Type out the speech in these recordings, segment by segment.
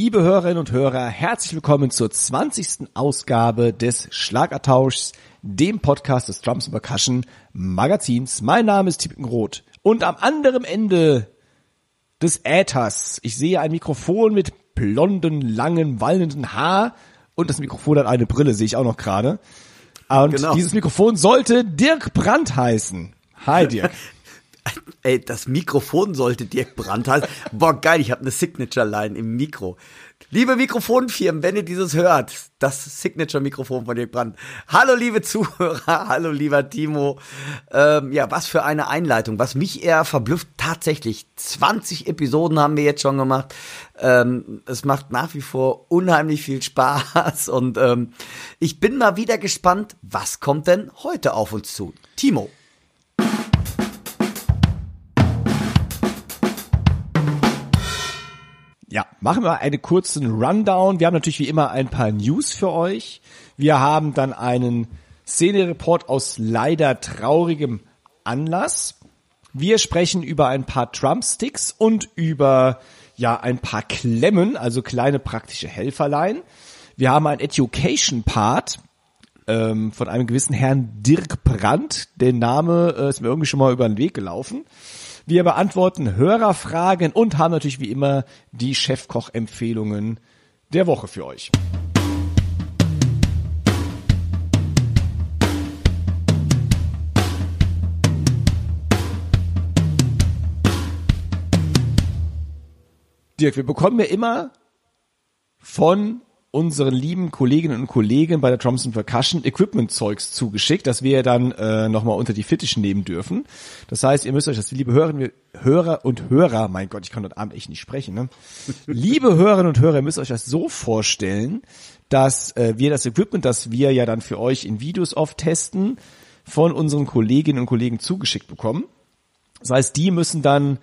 Liebe Hörerinnen und Hörer, herzlich willkommen zur 20. Ausgabe des Schlagertauschs, dem Podcast des Drums Percussion Magazins. Mein Name ist Tippen Roth und am anderen Ende des Äthers, ich sehe ein Mikrofon mit blonden, langen, wallenden Haar und das Mikrofon hat eine Brille, sehe ich auch noch gerade. Und genau. dieses Mikrofon sollte Dirk Brandt heißen. Hi Dirk. Ey, das Mikrofon sollte Dirk Brandt heißen. Boah, geil, ich habe eine Signature-Line im Mikro. Liebe Mikrofonfirmen, wenn ihr dieses hört, das Signature-Mikrofon von Dirk Brandt. Hallo, liebe Zuhörer, hallo, lieber Timo. Ähm, ja, was für eine Einleitung. Was mich eher verblüfft, tatsächlich 20 Episoden haben wir jetzt schon gemacht. Ähm, es macht nach wie vor unheimlich viel Spaß und ähm, ich bin mal wieder gespannt, was kommt denn heute auf uns zu? Timo. Ja, machen wir einen kurzen Rundown. Wir haben natürlich wie immer ein paar News für euch. Wir haben dann einen Szene-Report aus leider traurigem Anlass. Wir sprechen über ein paar Trumpsticks und über ja ein paar Klemmen, also kleine praktische Helferlein. Wir haben einen Education-Part ähm, von einem gewissen Herrn Dirk Brandt. Der Name äh, ist mir irgendwie schon mal über den Weg gelaufen. Wir beantworten Hörerfragen und haben natürlich wie immer die Chefkoch-Empfehlungen der Woche für euch. Dirk, wir bekommen ja immer von unseren lieben Kolleginnen und Kollegen bei der Thompson Percussion Equipment Zeugs zugeschickt, das wir dann äh, nochmal unter die Fittichen nehmen dürfen. Das heißt, ihr müsst euch das, liebe Hörerinnen, Hörer und Hörer, mein Gott, ich kann heute Abend echt nicht sprechen, ne? liebe Hörerinnen und Hörer, ihr müsst euch das so vorstellen, dass äh, wir das Equipment, das wir ja dann für euch in Videos oft testen, von unseren Kolleginnen und Kollegen zugeschickt bekommen. Das heißt, die müssen dann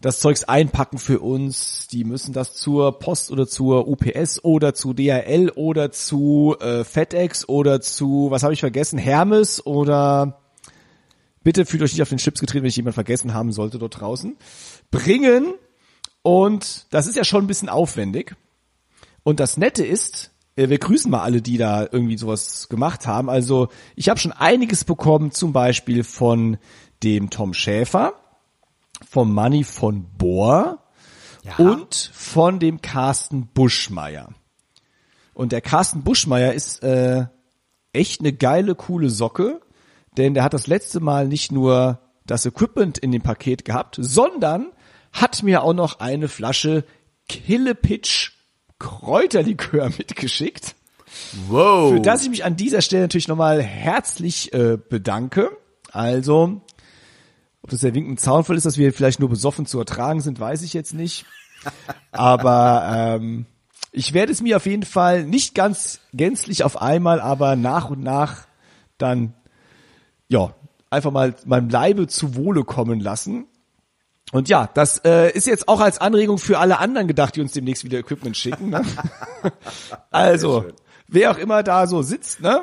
das Zeugs einpacken für uns. Die müssen das zur Post oder zur UPS oder zu DHL oder zu äh, FedEx oder zu, was habe ich vergessen, Hermes oder bitte fühlt euch nicht auf den Chips getreten, wenn ich jemand vergessen haben sollte dort draußen, bringen. Und das ist ja schon ein bisschen aufwendig. Und das Nette ist, äh, wir grüßen mal alle, die da irgendwie sowas gemacht haben. Also ich habe schon einiges bekommen, zum Beispiel von dem Tom Schäfer vom Money von Bohr ja. und von dem Carsten Buschmeier. Und der Carsten Buschmeier ist äh, echt eine geile, coole Socke, denn der hat das letzte Mal nicht nur das Equipment in dem Paket gehabt, sondern hat mir auch noch eine Flasche Killepitch Kräuterlikör mitgeschickt. Wow. Für das ich mich an dieser Stelle natürlich nochmal herzlich äh, bedanke. Also, ob das der winkende Zaunfall ist, dass wir vielleicht nur besoffen zu ertragen sind, weiß ich jetzt nicht. Aber ähm, ich werde es mir auf jeden Fall nicht ganz gänzlich auf einmal, aber nach und nach dann ja einfach mal meinem Leibe zu Wohle kommen lassen. Und ja, das äh, ist jetzt auch als Anregung für alle anderen gedacht, die uns demnächst wieder Equipment schicken. Ne? also, wer auch immer da so sitzt, ne?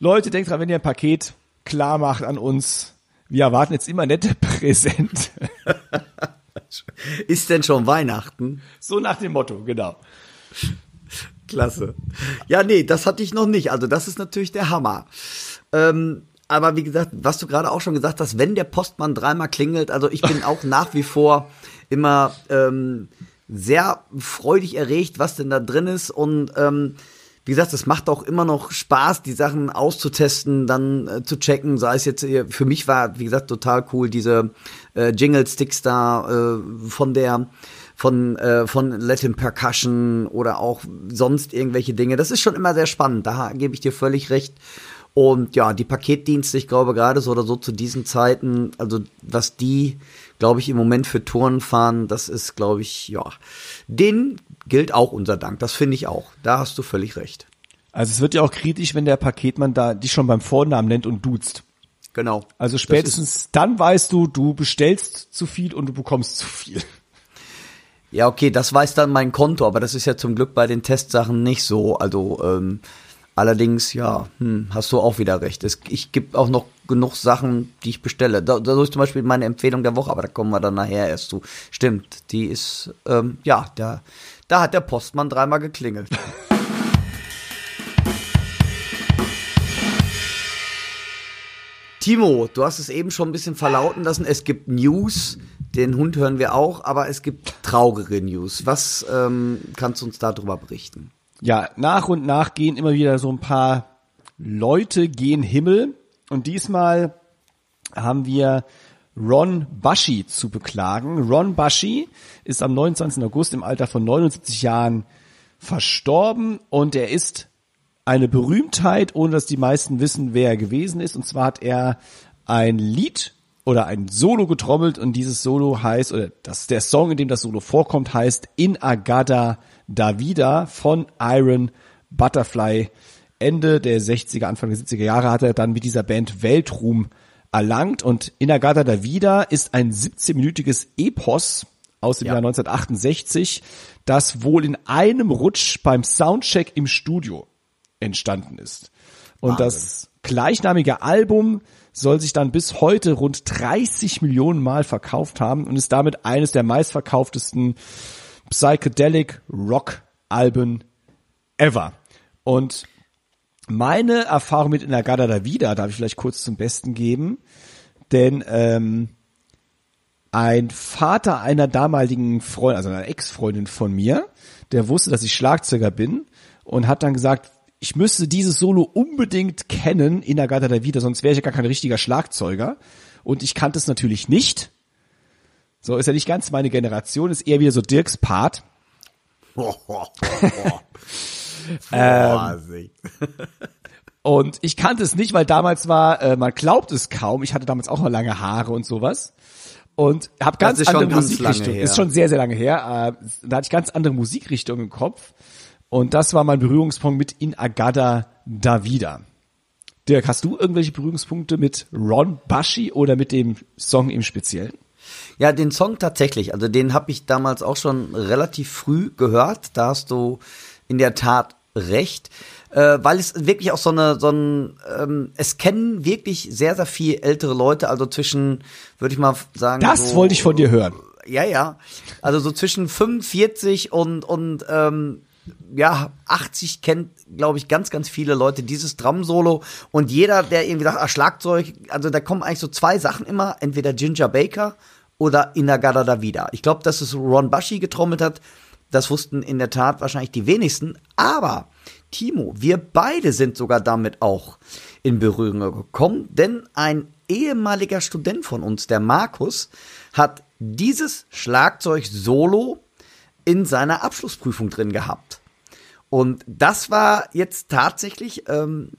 Leute, denkt dran, wenn ihr ein Paket klar macht an uns, wir erwarten jetzt immer nette Präsente. Ist denn schon Weihnachten? So nach dem Motto, genau. Klasse. Ja, nee, das hatte ich noch nicht. Also das ist natürlich der Hammer. Ähm, aber wie gesagt, was du gerade auch schon gesagt hast, wenn der Postmann dreimal klingelt, also ich bin auch nach wie vor immer ähm, sehr freudig erregt, was denn da drin ist und ähm, wie gesagt, es macht auch immer noch Spaß, die Sachen auszutesten, dann äh, zu checken. Sei es jetzt, äh, für mich war, wie gesagt, total cool, diese äh, Jingle-Sticks da äh, von der von, äh, von Latin Percussion oder auch sonst irgendwelche Dinge. Das ist schon immer sehr spannend, da gebe ich dir völlig recht. Und ja, die Paketdienste, ich glaube gerade so oder so zu diesen Zeiten, also was die, glaube ich, im Moment für Touren fahren, das ist, glaube ich, ja, denen gilt auch unser Dank. Das finde ich auch. Da hast du völlig recht. Also es wird ja auch kritisch, wenn der Paketmann da dich schon beim Vornamen nennt und duzt. Genau. Also spätestens dann weißt du, du bestellst zu viel und du bekommst zu viel. Ja, okay, das weiß dann mein Konto, aber das ist ja zum Glück bei den Testsachen nicht so. Also ähm, allerdings, ja, hm, hast du auch wieder recht. Es, ich gebe auch noch genug Sachen, die ich bestelle. Da, da ist zum Beispiel meine Empfehlung der Woche, aber da kommen wir dann nachher erst zu. Stimmt, die ist, ähm, ja, da, da hat der Postmann dreimal geklingelt. Timo, du hast es eben schon ein bisschen verlauten lassen. Es gibt News, den Hund hören wir auch, aber es gibt traurige News. Was ähm, kannst du uns darüber berichten? Ja, nach und nach gehen immer wieder so ein paar Leute gen Himmel. Und diesmal haben wir Ron Bushy zu beklagen. Ron Bushy ist am 29. August im Alter von 79 Jahren verstorben und er ist eine Berühmtheit, ohne dass die meisten wissen, wer er gewesen ist. Und zwar hat er ein Lied oder ein Solo getrommelt und dieses Solo heißt, oder das, der Song, in dem das Solo vorkommt, heißt In Agada Davida von Iron Butterfly. Ende der 60er, Anfang der 70er Jahre hat er dann mit dieser Band Weltruhm erlangt und In Agada Davida ist ein 17-minütiges Epos aus dem Ja. Jahr 1968, das wohl in einem Rutsch beim Soundcheck im Studio entstanden ist. Und das gleichnamige Album soll sich dann bis heute rund 30 Millionen Mal verkauft haben und ist damit eines der meistverkauftesten Psychedelic Rock Alben ever. Und meine Erfahrung mit Inagada da wieder darf ich vielleicht kurz zum Besten geben, denn ähm, ein Vater einer damaligen Freundin, also einer Ex-Freundin von mir, der wusste, dass ich Schlagzeuger bin und hat dann gesagt, ich müsste dieses Solo unbedingt kennen, Inagata da wieder, sonst wäre ich ja gar kein richtiger Schlagzeuger. Und ich kannte es natürlich nicht. So ist ja nicht ganz meine Generation, ist eher wieder so Dirks Part. Vorsicht. Und ich kannte es nicht, weil damals war, äh, man glaubt es kaum, ich hatte damals auch noch lange Haare und sowas. Und habe ganz ist schon andere ganz her. Ist schon sehr, sehr lange her. Äh, da hatte ich ganz andere Musikrichtungen im Kopf. Und das war mein Berührungspunkt mit In Agada Davida. Dirk, hast du irgendwelche Berührungspunkte mit Ron Bushy oder mit dem Song im Speziellen? Ja, den Song tatsächlich. Also den habe ich damals auch schon relativ früh gehört. Da hast du in der Tat recht. Äh, weil es wirklich auch so eine, so ein, ähm, es kennen wirklich sehr, sehr viel ältere Leute, also zwischen, würde ich mal sagen. Das so, wollte ich von dir hören. Ja, ja. Also so zwischen 45 und, und ähm, ja, 80 kennt, glaube ich, ganz, ganz viele Leute dieses Drum-Solo. Und jeder, der irgendwie sagt, ah, Schlagzeug, also da kommen eigentlich so zwei Sachen immer, entweder Ginger Baker oder Inagada Davida. Ich glaube, dass es Ron Bushy getrommelt hat, das wussten in der Tat wahrscheinlich die wenigsten. Aber, Timo, wir beide sind sogar damit auch in Berührung gekommen, denn ein ehemaliger Student von uns, der Markus, hat dieses Schlagzeug-Solo in seiner Abschlussprüfung drin gehabt. Und das war jetzt tatsächlich ähm,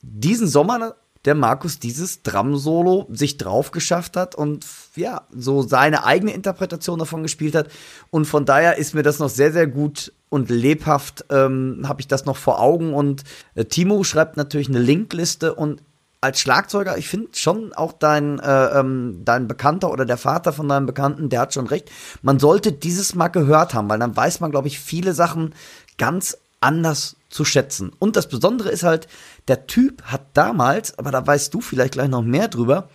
diesen Sommer der Markus dieses Drum-Solo sich drauf geschafft hat und ja, so seine eigene Interpretation davon gespielt hat. Und von daher ist mir das noch sehr, sehr gut und lebhaft, ähm, habe ich das noch vor Augen. Und äh, Timo schreibt natürlich eine Linkliste und als Schlagzeuger, ich finde schon auch dein, äh, ähm, dein Bekannter oder der Vater von deinem Bekannten, der hat schon recht. Man sollte dieses mal gehört haben, weil dann weiß man, glaube ich, viele Sachen ganz anders zu schätzen. Und das Besondere ist halt, der Typ hat damals, aber da weißt du vielleicht gleich noch mehr drüber,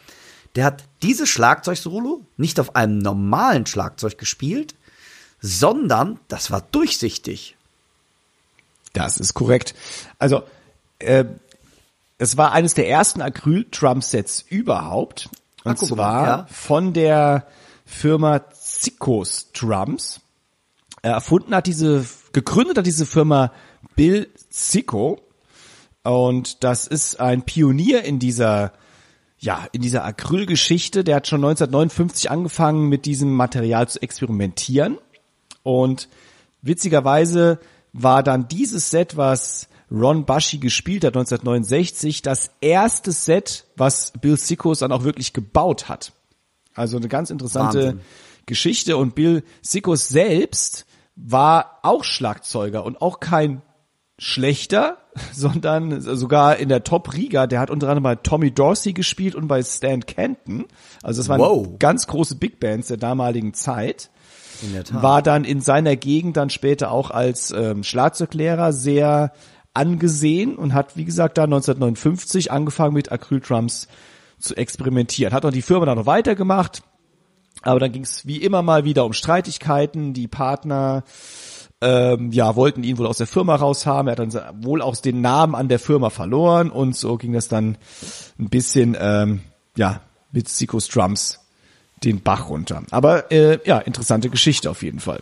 der hat dieses Schlagzeugsolo nicht auf einem normalen Schlagzeug gespielt, sondern das war durchsichtig. Das ist korrekt. Also, äh, es war eines der ersten Acryl-Drum-Sets überhaupt. Und mal, zwar ja. von der Firma Zikos Drums. Erfunden hat diese, gegründet hat diese Firma Bill Zico. Und das ist ein Pionier in dieser, ja, in dieser Acrylgeschichte. Der hat schon 1959 angefangen, mit diesem Material zu experimentieren. Und witzigerweise war dann dieses Set, was Ron Bushy gespielt hat 1969, das erste Set, was Bill Sickos dann auch wirklich gebaut hat. Also eine ganz interessante Wahnsinn. Geschichte und Bill Sickos selbst war auch Schlagzeuger und auch kein schlechter, sondern sogar in der Top-Riga. Der hat unter anderem bei Tommy Dorsey gespielt und bei Stan Kenton. Also das waren wow. ganz große Big Bands der damaligen Zeit. In der Tat. War dann in seiner Gegend dann später auch als ähm, Schlagzeuglehrer sehr angesehen und hat, wie gesagt, da 1959 angefangen mit Acryl-Drums zu experimentieren. Hat auch die Firma dann noch weitergemacht, aber dann ging es wie immer mal wieder um Streitigkeiten. Die Partner ähm, ja, wollten ihn wohl aus der Firma raushaben. Er hat dann wohl auch den Namen an der Firma verloren und so ging das dann ein bisschen, ähm, ja, mit Sikos Drums den Bach runter. Aber äh, ja, interessante Geschichte auf jeden Fall.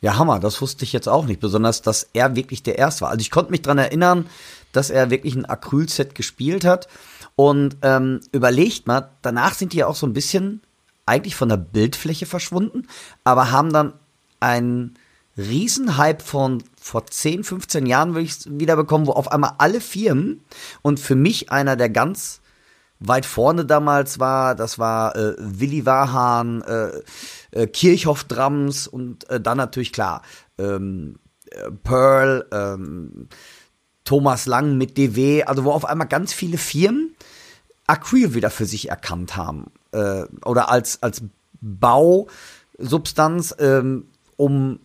Ja, Hammer, das wusste ich jetzt auch nicht, besonders, dass er wirklich der Erste war. Also ich konnte mich dran erinnern, dass er wirklich ein Acrylset gespielt hat. Und ähm, überlegt mal, danach sind die ja auch so ein bisschen eigentlich von der Bildfläche verschwunden, aber haben dann einen Riesenhype von vor 10, 15 Jahren würde ich wieder bekommen, wo auf einmal alle Firmen und für mich einer der ganz weit vorne damals war, das war äh, Willi Wahan, äh, äh, Kirchhoff Drums und äh, dann natürlich klar ähm, äh, Pearl, ähm, Thomas Lang mit DW, also wo auf einmal ganz viele Firmen Acryl wieder für sich erkannt haben äh, oder als als Bausubstanz, ähm, um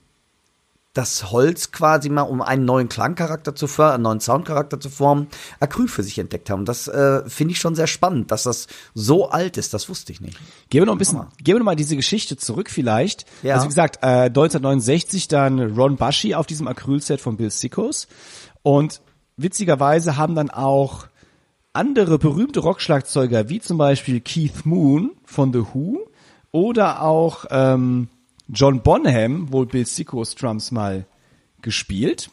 das Holz quasi mal, um einen neuen Klangcharakter zu fördern, einen neuen Soundcharakter zu formen, Acryl für sich entdeckt haben. Das äh, finde ich schon sehr spannend, dass das so alt ist. Das wusste ich nicht. Gehen wir noch ein bisschen, gehen wir noch mal diese Geschichte zurück vielleicht. Ja. Also wie gesagt, äh, 1969 dann Ron Bushy auf diesem Acrylset von Bill Sickos und witzigerweise haben dann auch andere berühmte Rockschlagzeuger wie zum Beispiel Keith Moon von The Who oder auch ähm, John Bonham, wohl Bill Sickos Drums mal gespielt.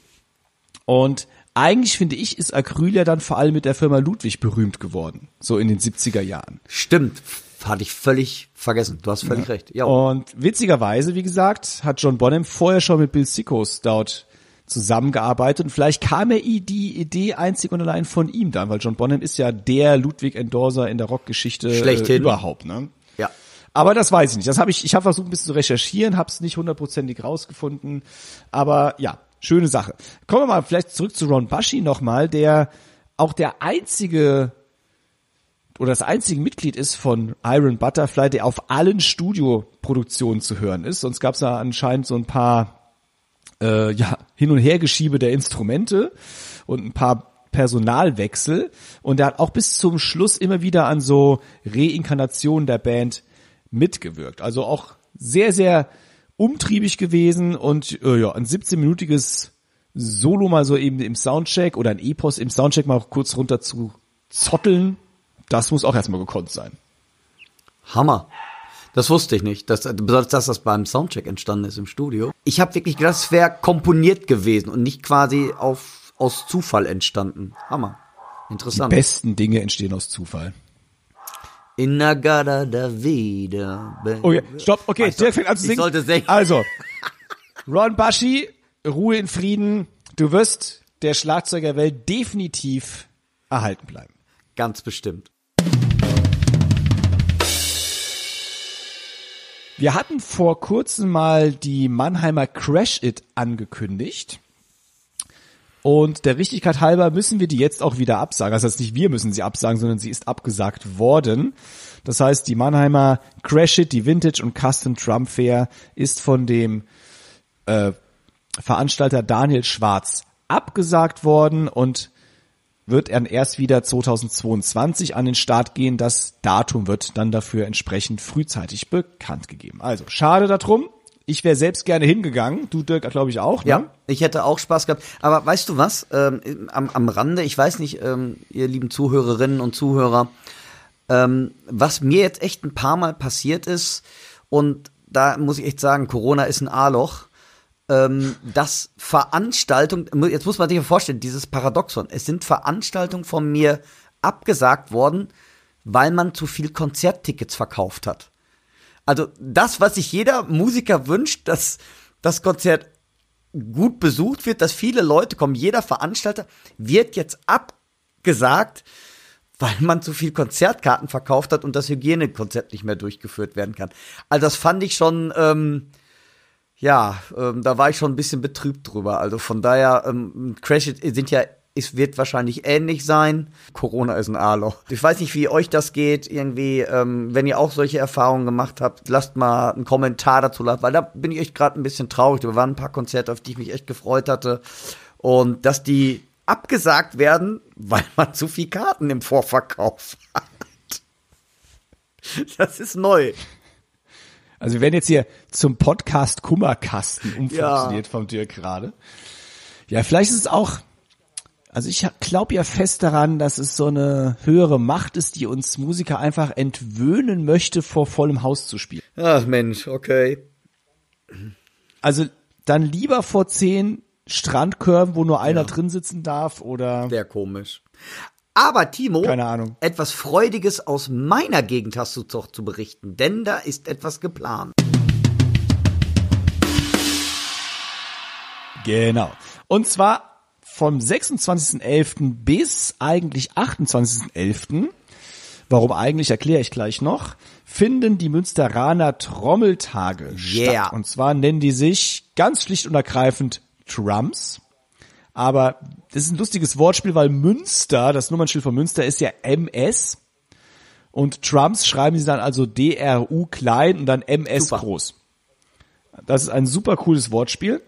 Und eigentlich finde ich, ist Acryl ja dann vor allem mit der Firma Ludwig berühmt geworden, so in den 70er Jahren. Stimmt, hatte ich völlig vergessen. Du hast völlig ja. recht. Ja. Und witzigerweise, wie gesagt, hat John Bonham vorher schon mit Bill Sickos dort zusammengearbeitet und vielleicht kam er die Idee einzig und allein von ihm dann, weil John Bonham ist ja der Ludwig Endorser in der Rockgeschichte äh, überhaupt, ne? Aber das weiß ich nicht. Das habe ich, ich habe versucht ein bisschen zu recherchieren, habe es nicht hundertprozentig rausgefunden. Aber ja, schöne Sache. Kommen wir mal vielleicht zurück zu Ron Bushy nochmal, der auch der einzige oder das einzige Mitglied ist von Iron Butterfly, der auf allen Studioproduktionen zu hören ist. Sonst gab es da anscheinend so ein paar äh, ja, Hin- und Hergeschiebe der Instrumente und ein paar Personalwechsel. Und er hat auch bis zum Schluss immer wieder an so Reinkarnationen der Band mitgewirkt. Also auch sehr, sehr umtriebig gewesen und äh, ja, ein 17-minütiges Solo mal so eben im Soundcheck oder ein Epos im Soundcheck mal kurz runter zu zotteln, das muss auch erstmal gekonnt sein. Hammer. Das wusste ich nicht, dass, besonders dass das beim Soundcheck entstanden ist im Studio. Ich habe wirklich gedacht, es wäre komponiert gewesen und nicht quasi auf, aus Zufall entstanden. Hammer. Interessant. Die besten Dinge entstehen aus Zufall. Inagada da wieder. Ja, stopp, okay, weißt Dirk fängt an zu singen. Ich sollte singen. Also, Ron Baschi, Ruhe in Frieden. Du wirst der Schlagzeugerwelt definitiv erhalten bleiben. Ganz bestimmt. Wir hatten vor kurzem mal die Mannheimer Crash It angekündigt. Und der Richtigkeit halber müssen wir die jetzt auch wieder absagen. Das heißt nicht wir müssen sie absagen, sondern sie ist abgesagt worden. Das heißt, die Mannheimer Crash It, die Vintage und Custom Trump Fair ist von dem äh, Veranstalter Daniel Schwarz abgesagt worden und wird er erst wieder 2022 an den Start gehen. Das Datum wird dann dafür entsprechend frühzeitig bekannt gegeben. Also schade darum. Ich wäre selbst gerne hingegangen. Du, Dirk, glaube ich auch. Ne? Ja, ich hätte auch Spaß gehabt. Aber weißt du was? Ähm, am, am Rande, ich weiß nicht, ähm, ihr lieben Zuhörerinnen und Zuhörer, ähm, was mir jetzt echt ein paar Mal passiert ist, und da muss ich echt sagen, Corona ist ein A-Loch, ähm, dass Veranstaltungen, jetzt muss man sich vorstellen, dieses Paradoxon, es sind Veranstaltungen von mir abgesagt worden, weil man zu viel Konzerttickets verkauft hat. Also das, was sich jeder Musiker wünscht, dass das Konzert gut besucht wird, dass viele Leute kommen. Jeder Veranstalter wird jetzt abgesagt, weil man zu viel Konzertkarten verkauft hat und das Hygienekonzept nicht mehr durchgeführt werden kann. Also das fand ich schon, ähm, ja, ähm, da war ich schon ein bisschen betrübt drüber. Also von daher, ähm, Crash sind ja es wird wahrscheinlich ähnlich sein. Corona ist ein A-Loch. Ich weiß nicht, wie euch das geht. Irgendwie, ähm, wenn ihr auch solche Erfahrungen gemacht habt, lasst mal einen Kommentar dazu, weil da bin ich echt gerade ein bisschen traurig. Da waren ein paar Konzerte, auf die ich mich echt gefreut hatte. Und dass die abgesagt werden, weil man zu viel Karten im Vorverkauf hat. Das ist neu. Also wir werden jetzt hier zum Podcast Kummerkasten umfunktioniert ja. vom Dirk gerade. Ja, vielleicht ist es auch also ich glaube ja fest daran, dass es so eine höhere Macht ist, die uns Musiker einfach entwöhnen möchte, vor vollem Haus zu spielen. Ach Mensch, okay. Also dann lieber vor zehn Strandkörben, wo nur einer ja. drin sitzen darf, oder? Sehr komisch. Aber Timo, keine Ahnung. Etwas Freudiges aus meiner Gegend hast du doch zu berichten, denn da ist etwas geplant. Genau. Und zwar vom 26.11. bis eigentlich 28.11. Warum eigentlich, erkläre ich gleich noch, finden die Münsteraner Trommeltage yeah. statt. Und zwar nennen die sich ganz schlicht und ergreifend Trumps. Aber das ist ein lustiges Wortspiel, weil Münster, das Nummernschild von Münster ist ja MS. Und Trumps schreiben sie dann also DRU klein und dann MS super. groß. Das ist ein super cooles Wortspiel.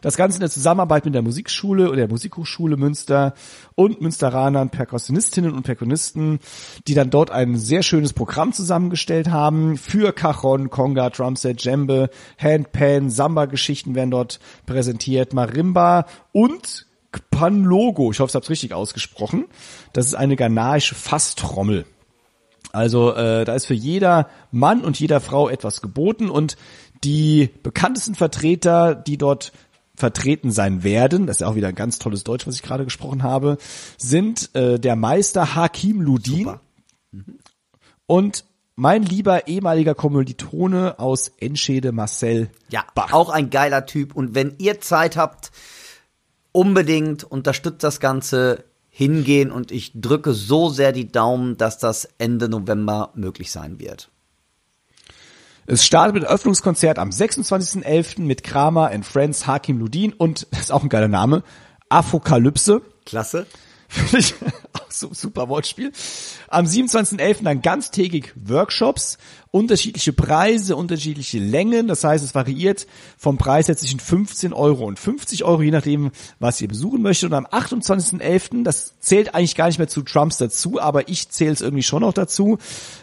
Das Ganze in der Zusammenarbeit mit der Musikschule oder der Musikhochschule Münster und Münsteranern Perkussionistinnen und Perkussionisten, die dann dort ein sehr schönes Programm zusammengestellt haben für Cajon, Conga, Drumset, Djembe, Handpan, Samba-Geschichten werden dort präsentiert, Marimba und Panlogo. Ich hoffe, ich habe es richtig ausgesprochen. Das ist eine ghanaische Fasstrommel. Also äh, da ist für jeder Mann und jeder Frau etwas geboten und die bekanntesten Vertreter, die dort vertreten sein werden, das ist ja auch wieder ein ganz tolles Deutsch, was ich gerade gesprochen habe, sind äh, der Meister Hakim Ludin mhm. und mein lieber ehemaliger Kommilitone aus Enschede, Marcel Ja, Bach. auch ein geiler Typ. Und wenn ihr Zeit habt, unbedingt unterstützt das Ganze hingehen und ich drücke so sehr die Daumen, dass das Ende November möglich sein wird. Es startet mit Öffnungskonzert am 26.11. mit Kramer and Friends, Hakim Ludin und, das ist auch ein geiler Name, Apokalypse. Klasse. Finde ich auch so super Wortspiel. Am 27.11. dann ganztägig Workshops unterschiedliche Preise, unterschiedliche Längen. Das heißt, es variiert vom Preis zwischen 15 Euro und 50 Euro, je nachdem, was ihr besuchen möchtet. Und am 28.11., das zählt eigentlich gar nicht mehr zu Trumps dazu, aber ich zähle es irgendwie schon noch dazu,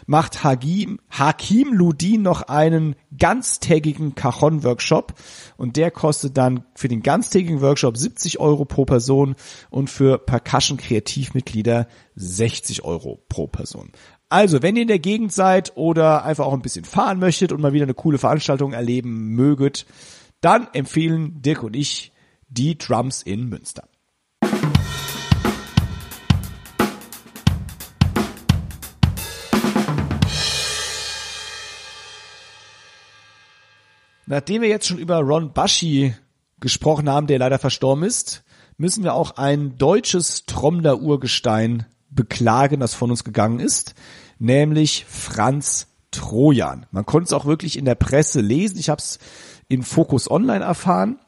macht Hakim, Hakim Ludin noch einen ganztägigen Cajon-Workshop. Und der kostet dann für den ganztägigen Workshop 70 Euro pro Person und für Percussion-Kreativmitglieder 60 Euro pro Person. Also, wenn ihr in der Gegend seid oder einfach auch ein bisschen fahren möchtet und mal wieder eine coole Veranstaltung erleben möget, dann empfehlen Dirk und ich die Drums in Münster. Nachdem wir jetzt schon über Ron Baschi gesprochen haben, der leider verstorben ist, müssen wir auch ein deutsches Trommler-Urgestein beklagen, das von uns gegangen ist, nämlich Franz Trojan. Man konnte es auch wirklich in der Presse lesen. Ich habe es in Focus Online erfahren.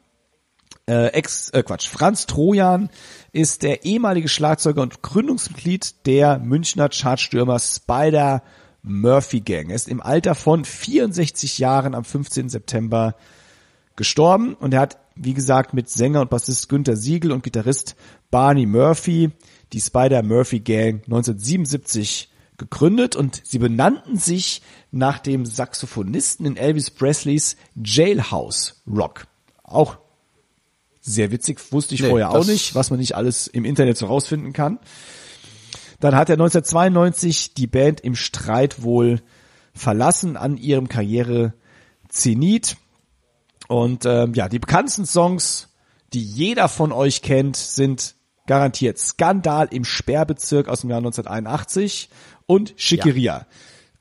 Äh, ex, äh, Quatsch, Franz Trojan ist der ehemalige Schlagzeuger und Gründungsmitglied der Münchner Chartstürmer Spider Murphy Gang. Er ist im Alter von 64 Jahren am 15. September gestorben und er hat, wie gesagt, mit Sänger und Bassist Günther Siegel und Gitarrist Barney Murphy die Spider-Murphy Gang 1977 gegründet und sie benannten sich nach dem Saxophonisten in Elvis Presleys Jailhouse Rock. Auch sehr witzig, wusste ich nee, vorher auch nicht, was man nicht alles im Internet so rausfinden kann. Dann hat er 1992 die Band im Streit wohl verlassen an ihrem Karriere Zenit. Und ähm, ja, die bekanntesten Songs, die jeder von euch kennt, sind garantiert Skandal im Sperrbezirk aus dem Jahr 1981 und Schickeria. Ja.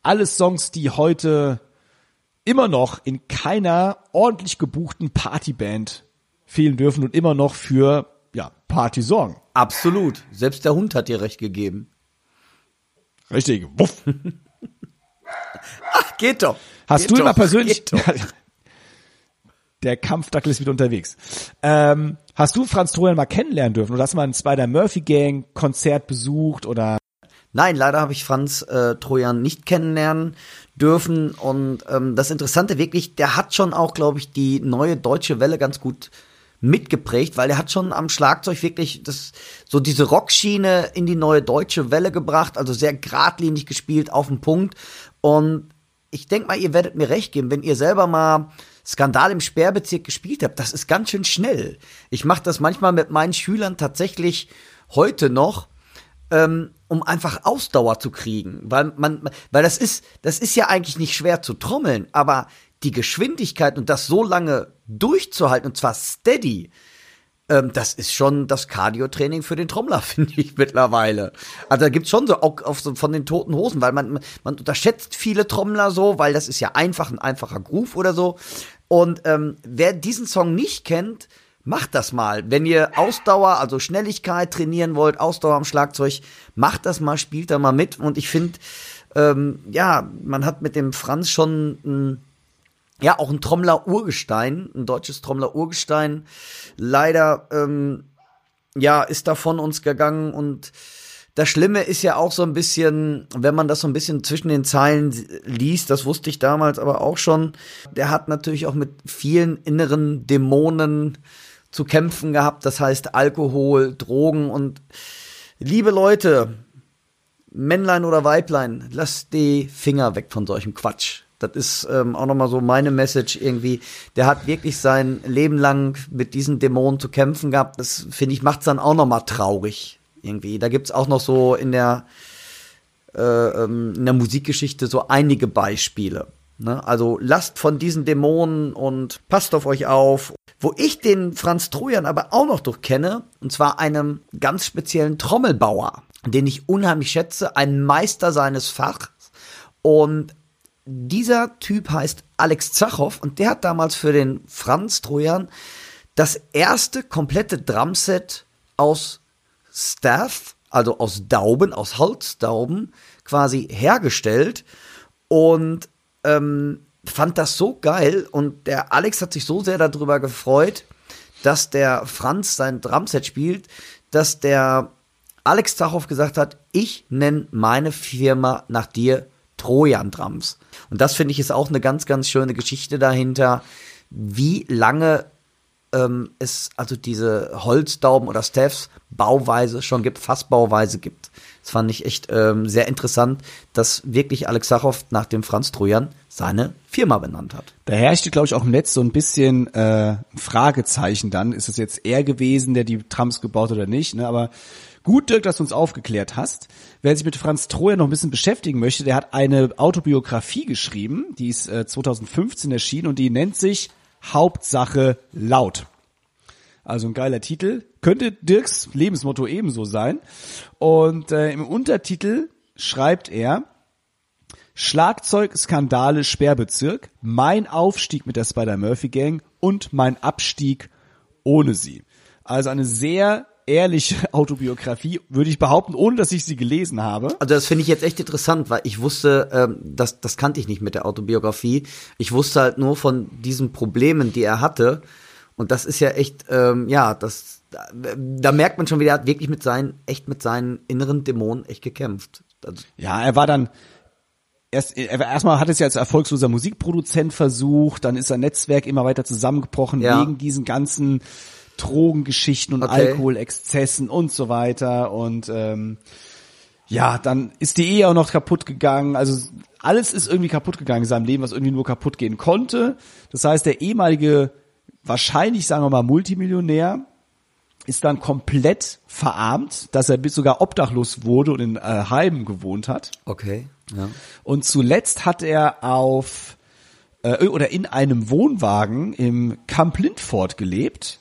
Alles Songs, die heute immer noch in keiner ordentlich gebuchten Partyband fehlen dürfen und immer noch für ja, Party sorgen. Absolut. Selbst der Hund hat dir recht gegeben. Richtig. Wuff. Ach, geht doch. Hast geht du doch, mal persönlich? Der Kampfdackel ist wieder unterwegs. Ähm, hast du Franz Trojan mal kennenlernen dürfen oder hast du mal ein Spider-Murphy-Gang-Konzert besucht oder? Nein, leider habe ich Franz äh, Trojan nicht kennenlernen dürfen. Und ähm, das Interessante wirklich, der hat schon auch, glaube ich, die neue deutsche Welle ganz gut mitgeprägt, weil er hat schon am Schlagzeug wirklich das so diese Rockschiene in die neue deutsche Welle gebracht, also sehr geradlinig gespielt auf den Punkt und ich denke mal, ihr werdet mir recht geben, wenn ihr selber mal Skandal im Sperrbezirk gespielt habt, das ist ganz schön schnell. Ich mache das manchmal mit meinen Schülern tatsächlich heute noch, ähm, um einfach Ausdauer zu kriegen, weil man, weil das ist, das ist ja eigentlich nicht schwer zu trommeln, aber die Geschwindigkeit und das so lange durchzuhalten und zwar steady, ähm, das ist schon das Cardio-Training für den Trommler, finde ich mittlerweile. Also da gibt's schon so auch auf so von den toten Hosen, weil man, man unterschätzt viele Trommler so, weil das ist ja einfach ein einfacher Groove oder so. Und ähm, wer diesen Song nicht kennt, macht das mal. Wenn ihr Ausdauer, also Schnelligkeit trainieren wollt, Ausdauer am Schlagzeug, macht das mal, spielt da mal mit. Und ich finde, ähm, ja, man hat mit dem Franz schon ein ja, auch ein Trommler-Urgestein, ein deutsches Trommler-Urgestein. Leider, ähm, ja, ist da von uns gegangen und das Schlimme ist ja auch so ein bisschen, wenn man das so ein bisschen zwischen den Zeilen liest, das wusste ich damals aber auch schon, der hat natürlich auch mit vielen inneren Dämonen zu kämpfen gehabt, das heißt Alkohol, Drogen und liebe Leute, Männlein oder Weiblein, lasst die Finger weg von solchem Quatsch. Das ist ähm, auch nochmal so meine Message irgendwie. Der hat wirklich sein Leben lang mit diesen Dämonen zu kämpfen gehabt. Das, finde ich, macht's dann auch nochmal traurig irgendwie. Da gibt's auch noch so in der, äh, ähm, in der Musikgeschichte so einige Beispiele. Ne? Also lasst von diesen Dämonen und passt auf euch auf. Wo ich den Franz Trojan aber auch noch durchkenne, und zwar einem ganz speziellen Trommelbauer, den ich unheimlich schätze, ein Meister seines Fachs. Und dieser Typ heißt Alex Zachow und der hat damals für den Franz Trojan das erste komplette Drumset aus Staff, also aus Dauben, aus Holzdauben quasi hergestellt. Und ähm, fand das so geil. Und der Alex hat sich so sehr darüber gefreut, dass der Franz sein Drumset spielt, dass der Alex Zachow gesagt hat, ich nenne meine Firma nach dir Trojan Drums. Und das finde ich ist auch eine ganz, ganz schöne Geschichte dahinter, wie lange ähm, es also diese Holzdauben oder Staffs Bauweise schon gibt, Fassbauweise gibt. Das fand ich echt ähm, sehr interessant, dass wirklich Alex Sachow nach dem Franz Trojan seine Firma benannt hat. Da herrschte, glaube ich, auch im Netz so ein bisschen äh, Fragezeichen dann. Ist es jetzt er gewesen, der die Trams gebaut oder nicht? Ne? Aber Gut, Dirk, dass du uns aufgeklärt hast. Wer sich mit Franz Troja noch ein bisschen beschäftigen möchte, der hat eine Autobiografie geschrieben, die ist äh, 2015 erschienen und die nennt sich Hauptsache laut. Also ein geiler Titel. Könnte Dirks Lebensmotto ebenso sein. Und äh, im Untertitel schreibt er, Schlagzeugskandale Sperrbezirk, mein Aufstieg mit der Spider-Murphy-Gang und mein Abstieg ohne sie. Also eine sehr ehrliche Autobiografie, würde ich behaupten, ohne dass ich sie gelesen habe. Also das finde ich jetzt echt interessant, weil ich wusste, ähm, das, das kannte ich nicht mit der Autobiografie. Ich wusste halt nur von diesen Problemen, die er hatte. Und das ist ja echt, ähm, ja, das, da, da merkt man schon wieder, er hat wirklich mit seinen, echt mit seinen inneren Dämonen echt gekämpft. Also, ja, er war dann, erst erstmal hat es ja als erfolgsloser Musikproduzent versucht, dann ist sein Netzwerk immer weiter zusammengebrochen ja. wegen diesen ganzen Drogengeschichten und okay. Alkoholexzessen und so weiter und ähm, ja, dann ist die Ehe auch noch kaputt gegangen. Also alles ist irgendwie kaputt gegangen in seinem Leben, was irgendwie nur kaputt gehen konnte. Das heißt, der ehemalige, wahrscheinlich sagen wir mal Multimillionär, ist dann komplett verarmt, dass er bis sogar obdachlos wurde und in äh, Heimen gewohnt hat. Okay. Ja. Und zuletzt hat er auf äh, oder in einem Wohnwagen im Camp Lindfort gelebt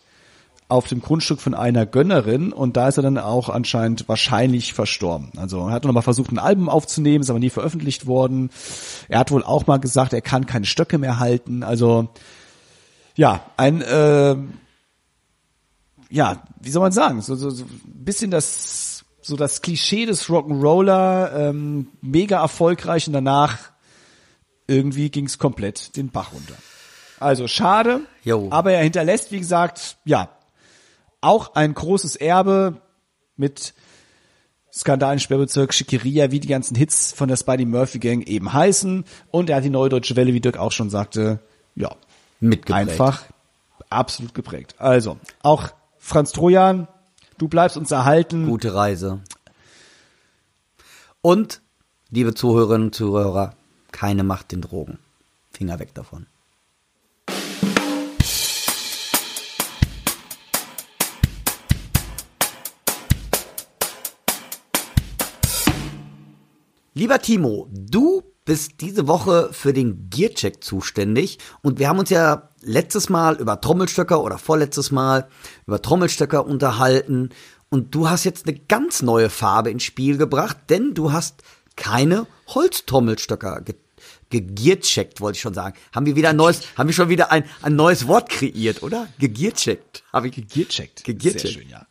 auf dem Grundstück von einer Gönnerin und da ist er dann auch anscheinend wahrscheinlich verstorben. Also er hat noch mal versucht, ein Album aufzunehmen, ist aber nie veröffentlicht worden. Er hat wohl auch mal gesagt, er kann keine Stöcke mehr halten. Also ja, ein äh, ja, wie soll man sagen, so, so, so ein bisschen das, so das Klischee des Rock'n'Roller, ähm, mega erfolgreich und danach irgendwie ging's komplett den Bach runter. Also schade, Jo. aber er hinterlässt, wie gesagt, ja, auch ein großes Erbe mit Skandalen, Sperrbezirk, Schickeria, wie die ganzen Hits von der Spidey Murphy Gang eben heißen. Und er hat die Neue Deutsche Welle, wie Dirk auch schon sagte, ja, Mitgeprägt. einfach absolut geprägt. Also, auch Franz Trojan, du bleibst uns erhalten. Gute Reise. Und, liebe Zuhörerinnen und Zuhörer, keine Macht den Drogen. Finger weg davon. Lieber Timo, du bist diese Woche für den Gearcheck zuständig und wir haben uns ja letztes Mal über Trommelstöcker oder vorletztes Mal über Trommelstöcker unterhalten und du hast jetzt eine ganz neue Farbe ins Spiel gebracht, denn du hast keine Holztrommelstöcker ge gegiercheckt, wollte ich schon sagen. Haben wir wieder ein neues, haben wir schon wieder ein, ein neues Wort kreiert, oder? Gegiercheckt. Habe ich Gegiercheckt. Gegiercheckt. Sehr schön, ja.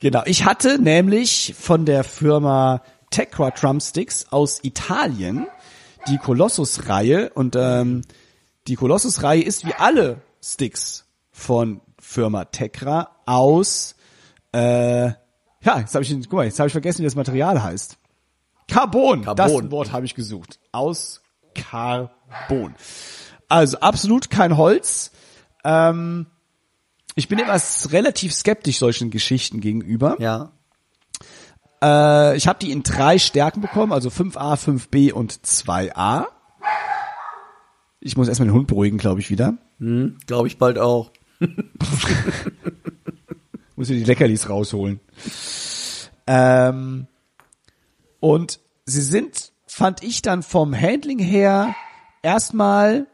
Genau, ich hatte nämlich von der Firma Tecra Drumsticks aus Italien die Colossus-Reihe und ähm, die Colossus-Reihe ist wie alle Sticks von Firma Tecra aus äh, ja, jetzt habe ich guck mal, jetzt habe ich vergessen, wie das Material heißt. Carbon, das Carbon. Wort habe ich gesucht. Aus Carbon. Also absolut kein Holz. Ähm, ich bin immer relativ skeptisch solchen Geschichten gegenüber. Ja. Äh, ich habe die in drei Stärken bekommen, also 5a, 5b und 2a. Ich muss erstmal den Hund beruhigen, glaube ich, wieder. Hm, Glaube ich bald auch. Muss mir die Leckerlis rausholen. Ähm, und sie sind, fand ich dann vom Handling her erstmal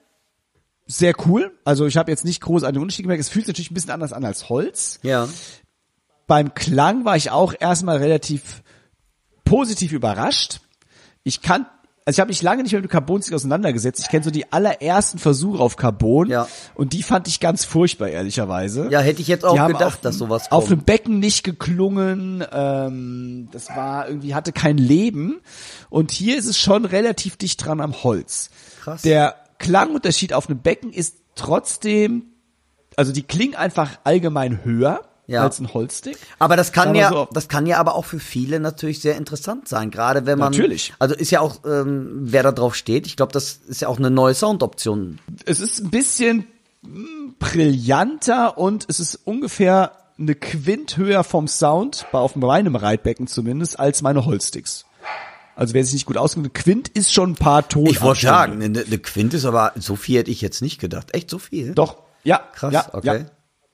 sehr cool. Also ich habe jetzt nicht groß einen Unterschied gemerkt. Es fühlt sich natürlich ein bisschen anders an als Holz. Ja. Beim Klang war ich auch erstmal relativ positiv überrascht. Ich kann, also ich habe mich lange nicht mehr mit Carbonstick auseinandergesetzt. Ich kenne so die allerersten Versuche auf Carbon Ja. und die fand ich ganz furchtbar, ehrlicherweise. Ja, hätte ich jetzt auch Die gedacht, auf, dass sowas Auf kommt. dem Becken nicht geklungen, ähm, das war irgendwie, hatte kein Leben. Und hier ist es schon relativ dicht dran am Holz. Krass. Der Klangunterschied auf einem Becken ist trotzdem, also die klingen einfach allgemein höher Ja. als ein Holzstick. Aber das kann wir ja, so. das kann ja aber auch für viele natürlich sehr interessant sein, gerade wenn man Natürlich. Also ist ja auch, ähm, wer da drauf steht. Ich glaube, das ist ja auch eine neue Soundoption. Es ist ein bisschen mm, brillanter und es ist ungefähr eine Quint höher vom Sound, bei auf meinem Reitbecken zumindest, als meine Holzsticks. Also wer sich nicht gut auskennt, eine Quint ist schon ein paar Ton. Ich wollte sagen, eine, eine Quint ist aber so viel hätte ich jetzt nicht gedacht. Echt so viel? Doch, ja. Krass, ja, okay. Ja.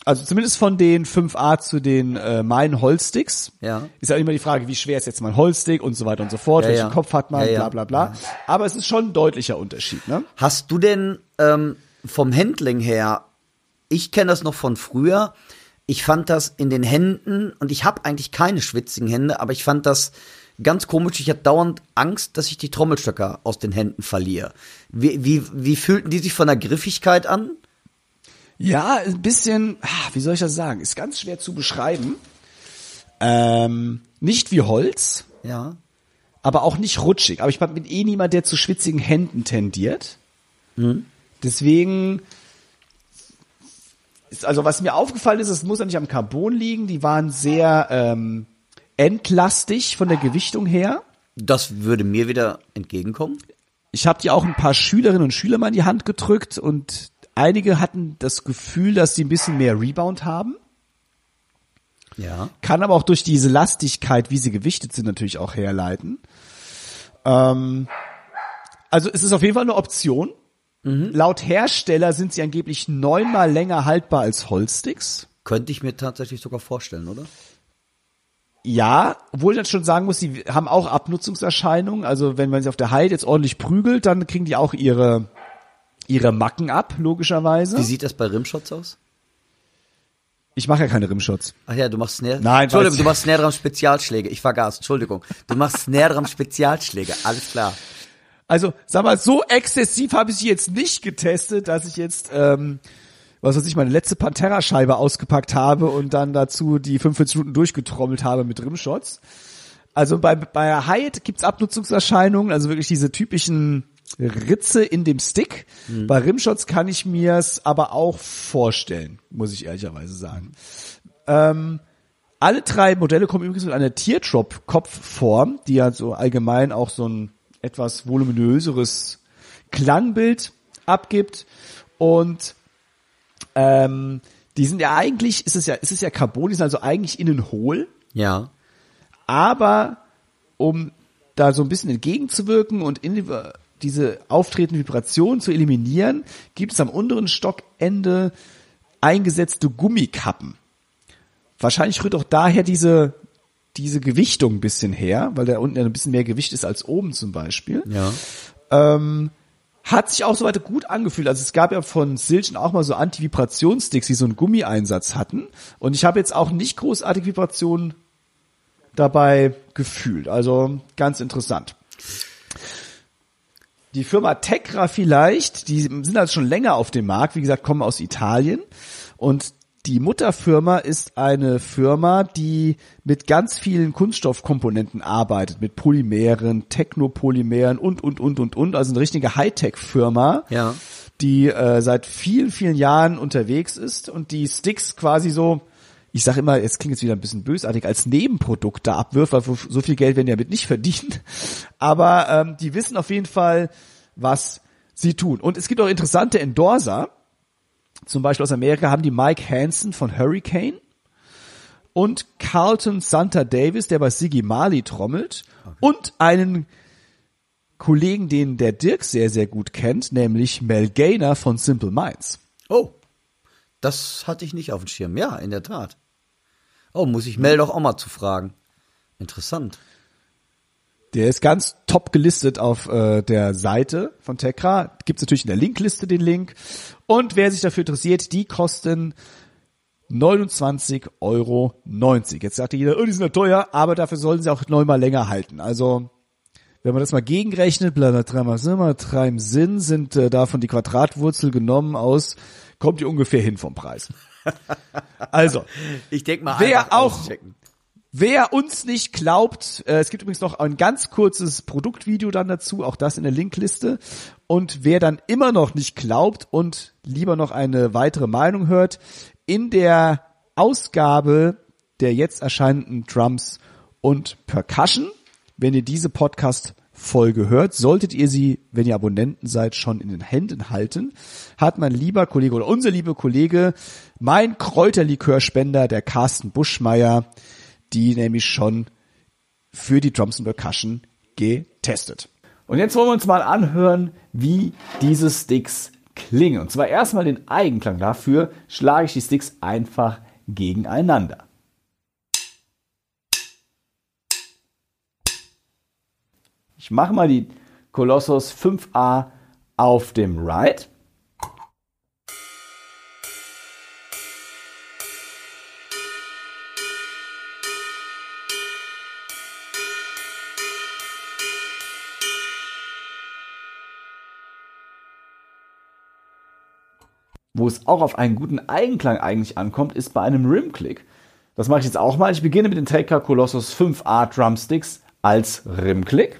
Also zumindest von den 5A zu den äh, meinen Holzsticks. Ja. Ist ja immer die Frage, wie schwer ist jetzt mein Holzstick und so weiter und so fort, Ja, welchen ja. Kopf hat man, ja. bla bla bla. Aber es ist schon ein deutlicher Unterschied, ne? Hast du denn ähm, vom Handling her, ich kenne das noch von früher, ich fand das in den Händen, und ich habe eigentlich keine schwitzigen Hände, aber ich fand das ganz komisch. Ich hatte dauernd Angst, dass ich die Trommelstöcker aus den Händen verliere. Wie, wie, wie fühlten die sich von der Griffigkeit an? Ja, ein bisschen, ah, wie soll ich das sagen? Ist ganz schwer zu beschreiben. Ähm, nicht wie Holz, Ja. aber auch nicht rutschig. Aber ich bin eh niemand, der zu schwitzigen Händen tendiert. Deswegen, ist, also was mir aufgefallen ist, es muss ja nicht am Carbon liegen. Die waren sehr ähm, entlastig von der Gewichtung her. Das würde mir wieder entgegenkommen. Ich habe die auch ein paar Schülerinnen und Schüler mal in die Hand gedrückt und einige hatten das Gefühl, dass sie ein bisschen mehr Rebound haben. Ja. Kann aber auch durch diese Lastigkeit, wie sie gewichtet sind, natürlich auch herleiten. Ähm, also es ist auf jeden Fall eine Option. Laut Hersteller sind sie angeblich neunmal länger haltbar als Holzsticks. Könnte ich mir tatsächlich sogar vorstellen, oder? Ja, obwohl ich jetzt schon sagen muss, sie haben auch Abnutzungserscheinungen. Also wenn man sie auf der Heide jetzt ordentlich prügelt, dann kriegen die auch ihre, ihre Macken ab, logischerweise. Wie sieht das bei Rimshots aus? Ich mache ja keine Rimshots. Ach ja, du machst Snare. Nein, Entschuldigung, du machst Snare Drum Spezialschläge. Ich vergaß, Entschuldigung. Du machst Snare Drum Spezialschläge. Alles klar. Also, sag mal, so exzessiv habe ich sie jetzt nicht getestet, dass ich jetzt ähm, was weiß ich, meine letzte Pantera-Scheibe ausgepackt habe und dann dazu die 45 Minuten durchgetrommelt habe mit Rimshots. Also bei, bei Hyatt gibt's Abnutzungserscheinungen, also wirklich diese typischen Ritze in dem Stick. Mhm. Bei Rimshots kann ich mir's aber auch vorstellen, muss ich ehrlicherweise sagen. Ähm, alle drei Modelle kommen übrigens mit einer Teardrop-Kopfform, die ja so allgemein auch so ein etwas voluminöseres Klangbild abgibt. Und ähm, die sind ja eigentlich, ist es ja, ist es ja Carbon, die sind also eigentlich innen hohl. Ja. Aber um da so ein bisschen entgegenzuwirken und in die, diese auftretende Vibration zu eliminieren, gibt es am unteren Stockende eingesetzte Gummikappen. Wahrscheinlich rührt auch daher diese, diese Gewichtung ein bisschen her, weil da unten ja ein bisschen mehr Gewicht ist als oben zum Beispiel. Ja. Ähm, hat sich auch so weiter gut angefühlt. Also es gab ja von Silchen auch mal so Anti-Vibrationssticks, die so einen Gummieinsatz hatten. Und ich habe jetzt auch nicht großartig Vibrationen dabei gefühlt. Also ganz interessant. Die Firma Tecra vielleicht, die sind also schon länger auf dem Markt, wie gesagt, kommen aus Italien. Und die Mutterfirma ist eine Firma, die mit ganz vielen Kunststoffkomponenten arbeitet, mit Polymeren, Technopolymeren und, und, und, und, und. Also eine richtige Hightech-Firma, Ja. die äh, seit vielen, vielen Jahren unterwegs ist und die Sticks quasi so, ich sage immer, jetzt klingt jetzt wieder ein bisschen bösartig, als Nebenprodukt da abwirft, weil so viel Geld werden die damit nicht verdienen. Aber ähm, die wissen auf jeden Fall, was sie tun. Und es gibt auch interessante Endorser, zum Beispiel aus Amerika haben die Mike Hansen von Hurricane und Carlton Santa Davis, der bei Siggy Marley trommelt und einen Kollegen, den der Dirk sehr, sehr gut kennt, nämlich Mel Gaynor von Simple Minds. Oh, das hatte ich nicht auf dem Schirm. Ja, in der Tat. Oh, muss ich Mel doch auch mal zu fragen. Interessant. Der ist ganz top gelistet auf äh, der Seite von Tekra. Gibt's natürlich in der Linkliste den Link. Und wer sich dafür interessiert, die kosten 29,90 Euro. Jetzt sagt jeder, oh, die sind ja teuer, aber dafür sollen sie auch neunmal länger halten. Also wenn man das mal gegenrechnet, bla dreimal Sinn, drei im Sinn, sind äh, davon die Quadratwurzel genommen aus, kommt ihr ungefähr hin vom Preis. Also, Ich denke mal, Wer auch- auschecken. Wer uns nicht glaubt, äh, es gibt übrigens noch ein ganz kurzes Produktvideo dann dazu, auch das in der Linkliste. Und wer dann immer noch nicht glaubt und lieber noch eine weitere Meinung hört, in der Ausgabe der jetzt erscheinenden Drums und Percussion, wenn ihr diese Podcast-Folge hört, solltet ihr sie, wenn ihr Abonnenten seid, schon in den Händen halten, hat mein lieber Kollege oder unser lieber Kollege, mein Kräuterlikörspender, der Carsten Buschmeier, die nämlich schon für die Drums and Percussion getestet. Und jetzt wollen wir uns mal anhören, wie diese Sticks klingen. Und zwar erstmal den Eigenklang. Dafür schlage ich die Sticks einfach gegeneinander. Ich mache mal die Colossus 5A auf dem Ride. Wo es auch auf einen guten Eigenklang eigentlich ankommt, ist bei einem Rimclick. Das mache ich jetzt auch mal. Ich beginne mit den Taker Colossus 5A Drumsticks als Rimclick.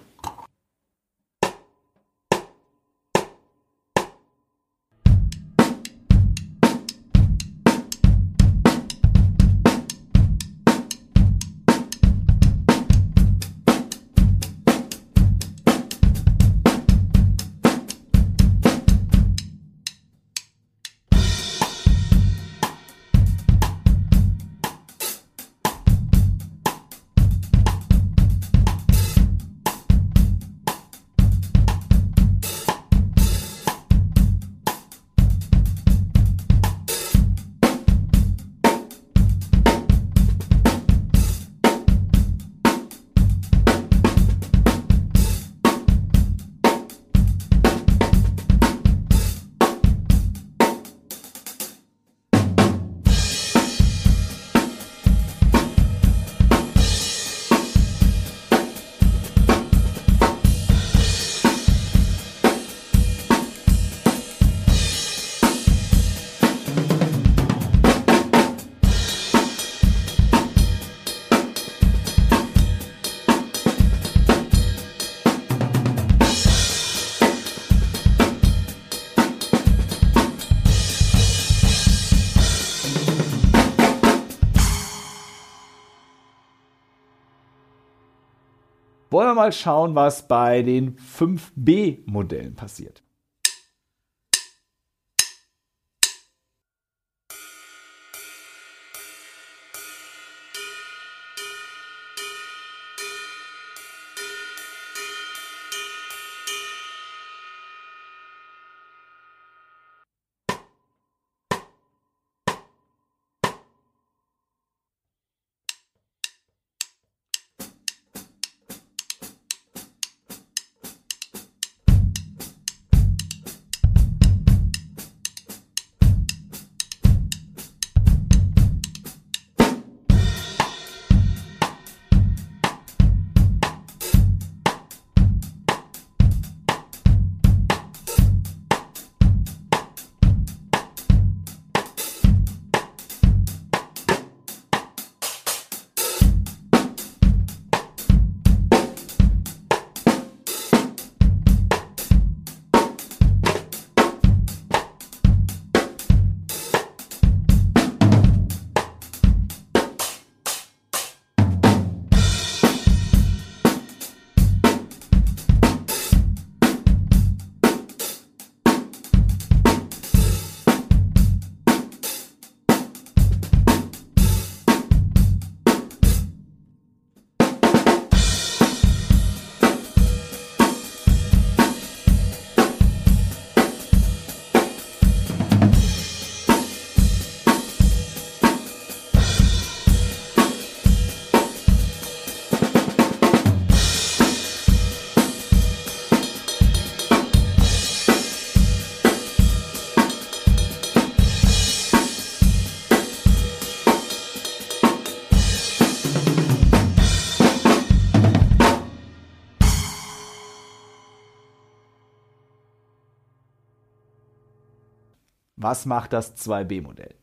Wollen wir mal schauen, was bei den 5B-Modellen passiert. Was macht das 2B-Modell?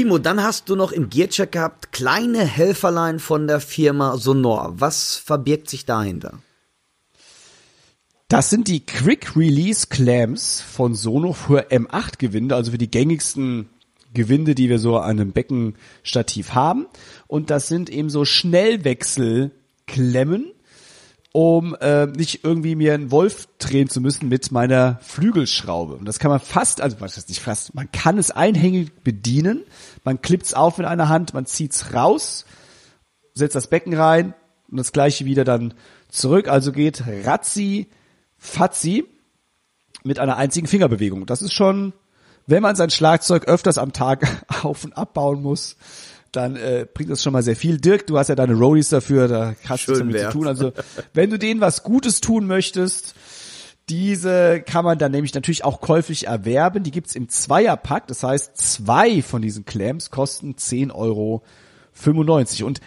Timo, dann hast du noch im Gearcheck gehabt kleine Helferlein von der Firma Sonor. Was verbirgt sich dahinter? Das sind die Quick Release Clamps von Sono für M8 Gewinde, also für die gängigsten Gewinde, die wir so an einem Beckenstativ haben. Und das sind eben so Schnellwechselklemmen, um äh, nicht irgendwie mir einen Wolf drehen zu müssen mit meiner Flügelschraube. Und das kann man fast, also was heißt nicht fast, man kann es einhängig bedienen. Man klippt's auf mit einer Hand, man zieht's raus, setzt das Becken rein und das gleiche wieder dann zurück. Also geht Razzi, Fazzi mit einer einzigen Fingerbewegung. Das ist schon wenn man sein Schlagzeug öfters am Tag auf und abbauen muss, dann äh, bringt das schon mal sehr viel. Dirk, du hast ja deine Roadies dafür, da hast du damit zu tun. Also wenn du denen was Gutes tun möchtest, diese kann man dann nämlich natürlich auch käuflich erwerben. Die gibt's im Zweierpack. Das heißt, zwei von diesen Clamps kosten 10,95 Euro. Und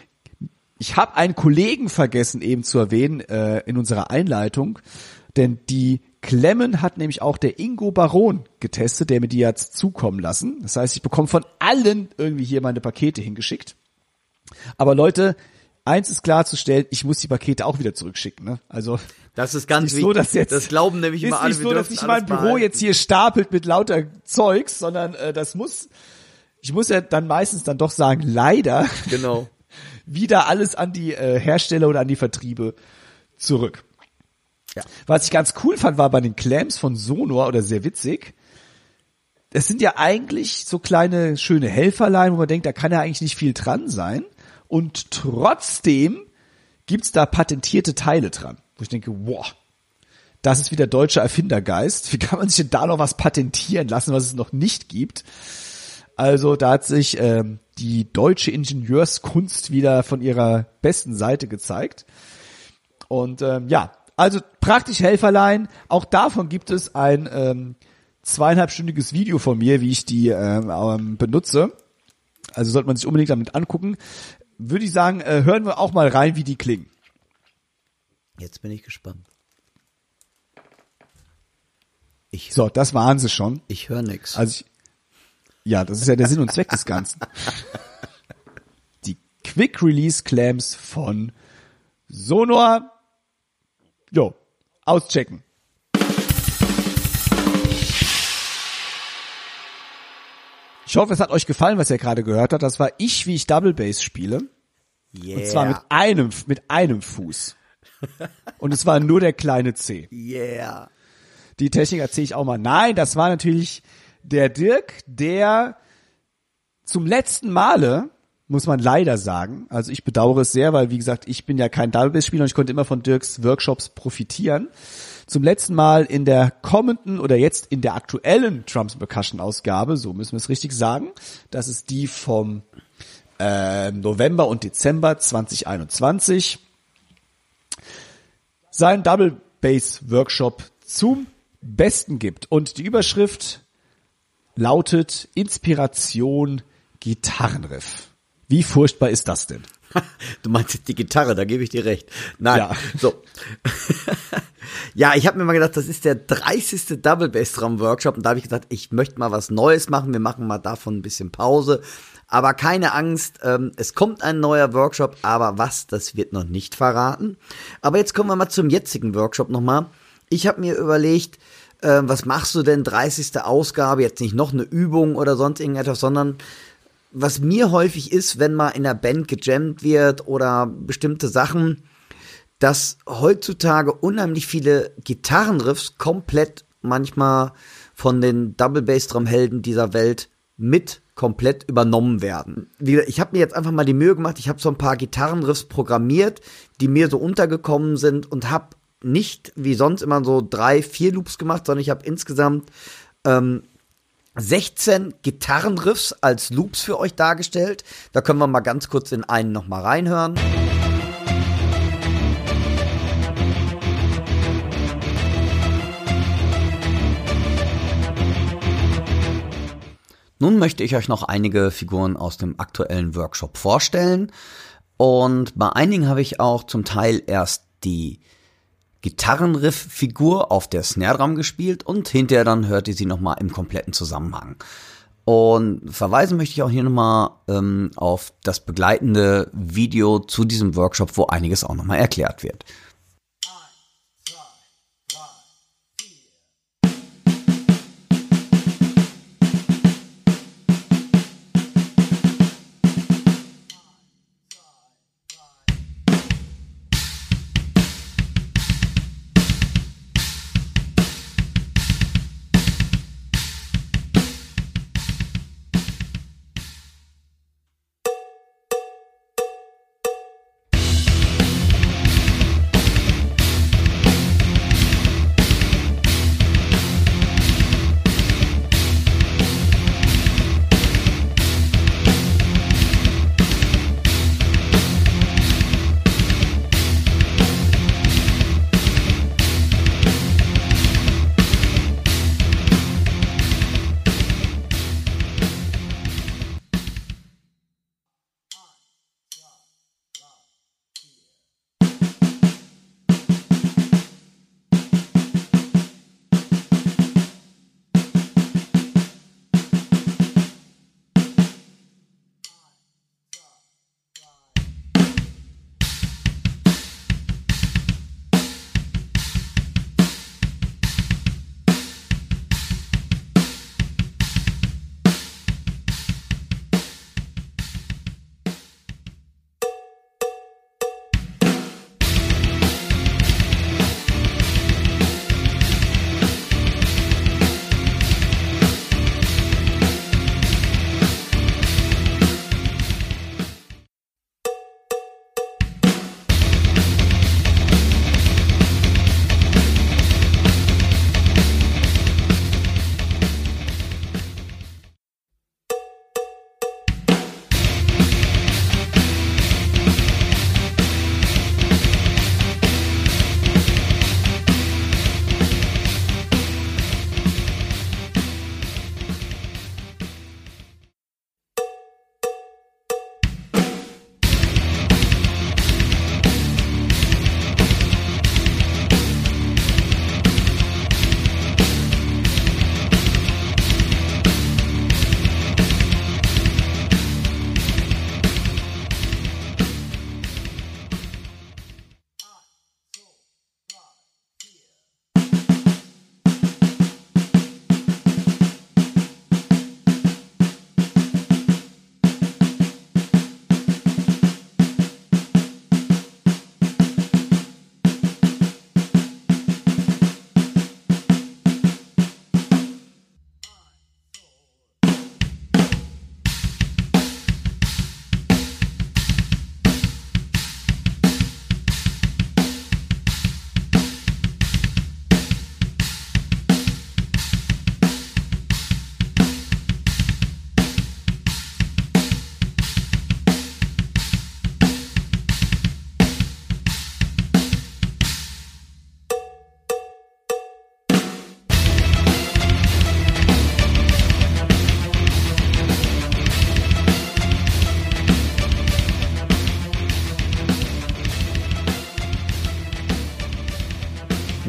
ich habe einen Kollegen vergessen eben zu erwähnen äh, in unserer Einleitung, denn die Klemmen hat nämlich auch der Ingo Baron getestet, der mir die jetzt zukommen lassen. Das heißt, ich bekomme von allen irgendwie hier meine Pakete hingeschickt. Aber Leute, eins ist klarzustellen, ich muss die Pakete auch wieder zurückschicken. Ne? Also das ist ganz wichtig. So, dass jetzt, das glauben nämlich immer alle. Ist nicht so, dass sich mein Büro behalten. jetzt hier stapelt mit lauter Zeugs, sondern äh, das muss, ich muss ja dann meistens dann doch sagen, leider. Genau. wieder alles an die äh, Hersteller oder an die Vertriebe zurück. Ja. Was ich ganz cool fand, war bei den Clams von Sonor oder sehr witzig. Es sind ja eigentlich so kleine schöne Helferlein, wo man denkt, da kann ja eigentlich nicht viel dran sein. Und trotzdem gibt's da patentierte Teile dran. Wo ich denke, wow, das ist wieder deutscher Erfindergeist. Wie kann man sich denn da noch was patentieren lassen, was es noch nicht gibt? Also da hat sich ähm, die deutsche Ingenieurskunst wieder von ihrer besten Seite gezeigt. Und ähm, ja, also praktisch Helferlein. Auch davon gibt es ein ähm, zweieinhalbstündiges Video von mir, wie ich die ähm, ähm, benutze. Also sollte man sich unbedingt damit angucken. Würde ich sagen, äh, hören wir auch mal rein, wie die klingen. Jetzt bin ich gespannt. Ich, so, das waren sie schon. Ich höre nix. Also ich, ja, das ist ja der Sinn und Zweck des Ganzen. Die Quick Release Clamps von Sonor Jo, auschecken. Ich hoffe, es hat euch gefallen, was ihr gerade gehört habt. Das war ich, wie ich Double Bass spiele. Yeah. Und zwar mit einem, mit einem Fuß. Und es war nur der kleine C. Yeah. Die Technik erzähle ich auch mal. Nein, das war natürlich der Dirk, der zum letzten Male muss man leider sagen. Also ich bedauere es sehr, weil wie gesagt, ich bin ja kein Double-Bass-Spieler und ich konnte immer von Dirks Workshops profitieren. Zum letzten Mal in der kommenden oder jetzt in der aktuellen Trumps Percussion Ausgabe, so müssen wir es richtig sagen, das ist die vom äh, November und Dezember 2021, sein Double Bass Workshop zum Besten gibt. Und die Überschrift lautet Inspiration Gitarrenriff. Wie furchtbar ist das denn? Du meinst jetzt die Gitarre, da gebe ich dir recht. Nein, ja. so. ja, ich habe mir mal gedacht, das ist der 30. Double Bass Drum Workshop und da habe ich gesagt, ich möchte mal was Neues machen. Wir machen mal davon ein bisschen Pause. Aber keine Angst, ähm, es kommt ein neuer Workshop, aber was, das wird noch nicht verraten. Aber jetzt kommen wir mal zum jetzigen Workshop nochmal. Ich habe mir überlegt, äh, was machst du denn 30. Ausgabe? Jetzt nicht noch eine Übung oder sonst irgendetwas, sondern was mir häufig ist, wenn mal in der Band gejammt wird oder bestimmte Sachen, dass heutzutage unheimlich viele Gitarrenriffs komplett manchmal von den Double Bass Drum Helden dieser Welt mit komplett übernommen werden. Ich habe mir jetzt einfach mal die Mühe gemacht, ich habe so ein paar Gitarrenriffs programmiert, die mir so untergekommen sind und habe nicht wie sonst immer so drei, vier Loops gemacht, sondern ich habe insgesamt ähm, 16 Gitarrenriffs als Loops für euch dargestellt. Da können wir mal ganz kurz in einen noch mal reinhören. Nun möchte ich euch noch einige Figuren aus dem aktuellen Workshop vorstellen. Und bei einigen habe ich auch zum Teil erst die Gitarrenriff-Figur auf der Snare Drum gespielt und hinterher dann hört ihr sie nochmal im kompletten Zusammenhang. Und verweisen möchte ich auch hier nochmal ähm, auf das begleitende Video zu diesem Workshop, wo einiges auch nochmal erklärt wird.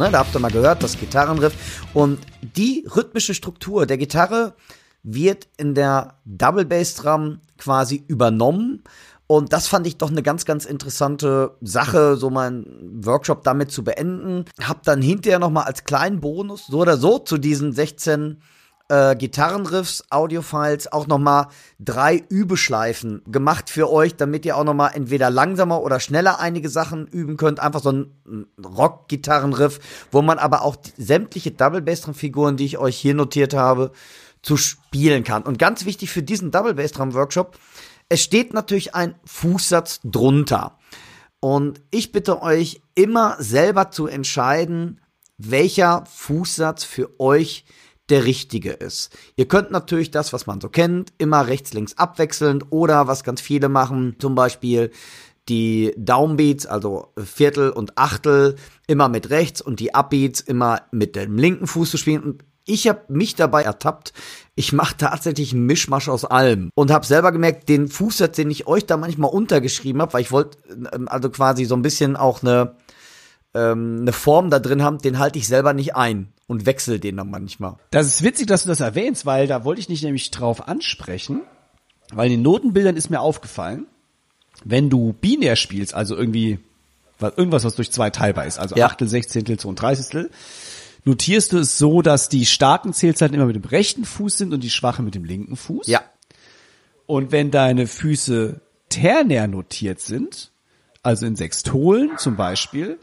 Ne? Da habt ihr mal gehört, das Gitarrenriff. Und die rhythmische Struktur der Gitarre wird in der Double Bass Drum quasi übernommen. Und das fand ich doch eine ganz, ganz interessante Sache, so meinen Workshop damit zu beenden. Hab dann hinterher noch mal als kleinen Bonus so oder so zu diesen 16 äh, Gitarrenriffs, Audiofiles auch noch mal drei Übeschleifen gemacht für euch, damit ihr auch noch mal entweder langsamer oder schneller einige Sachen üben könnt. Einfach so ein Rock-Gitarrenriff, wo man aber auch sämtliche Double Bass Drum Figuren, die ich euch hier notiert habe, zu spielen kann. Und ganz wichtig für diesen Double Bass Drum Workshop, es steht natürlich ein Fußsatz drunter. Und ich bitte euch immer selber zu entscheiden, welcher Fußsatz für euch der richtige ist. Ihr könnt natürlich das, was man so kennt, immer rechts, links abwechselnd oder was ganz viele machen, zum Beispiel die Downbeats, also Viertel und Achtel, immer mit rechts und die Upbeats immer mit dem linken Fuß zu spielen. Und ich habe mich dabei ertappt, ich mache tatsächlich einen Mischmasch aus allem und habe selber gemerkt, den Fußsatz, den ich euch da manchmal untergeschrieben habe, weil ich wollte ähm, also quasi so ein bisschen auch eine ähm, eine Form da drin haben, den halte ich selber nicht ein und wechsle den dann manchmal. Das ist witzig, dass du das erwähnst, weil da wollte ich nicht nämlich drauf ansprechen, weil in den Notenbildern ist mir aufgefallen, wenn du binär spielst, also irgendwie irgendwas, was durch zwei teilbar ist, also ja. Achtel, Sechzehntel, Dreißigstel, notierst du es so, dass die starken Zählzeiten immer mit dem rechten Fuß sind und die schwachen mit dem linken Fuß. Ja. Und wenn deine Füße ternär notiert sind, also in Sextolen zum Beispiel,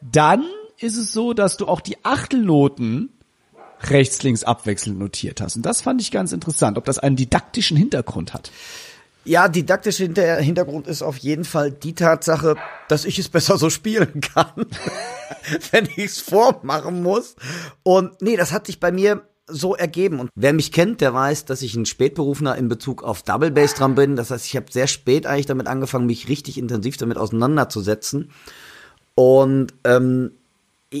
dann ist es so, dass du auch die Achtelnoten rechts, links abwechselnd notiert hast. Und das fand ich ganz interessant, ob das einen didaktischen Hintergrund hat. Ja, didaktischer Hintergrund ist auf jeden Fall die Tatsache, dass ich es besser so spielen kann, wenn ich es vormachen muss. Und nee, das hat sich bei mir so ergeben. Und wer mich kennt, der weiß, dass ich ein Spätberufener in Bezug auf Double Bass dran bin. Das heißt, ich habe sehr spät eigentlich damit angefangen, mich richtig intensiv damit auseinanderzusetzen. Und ähm,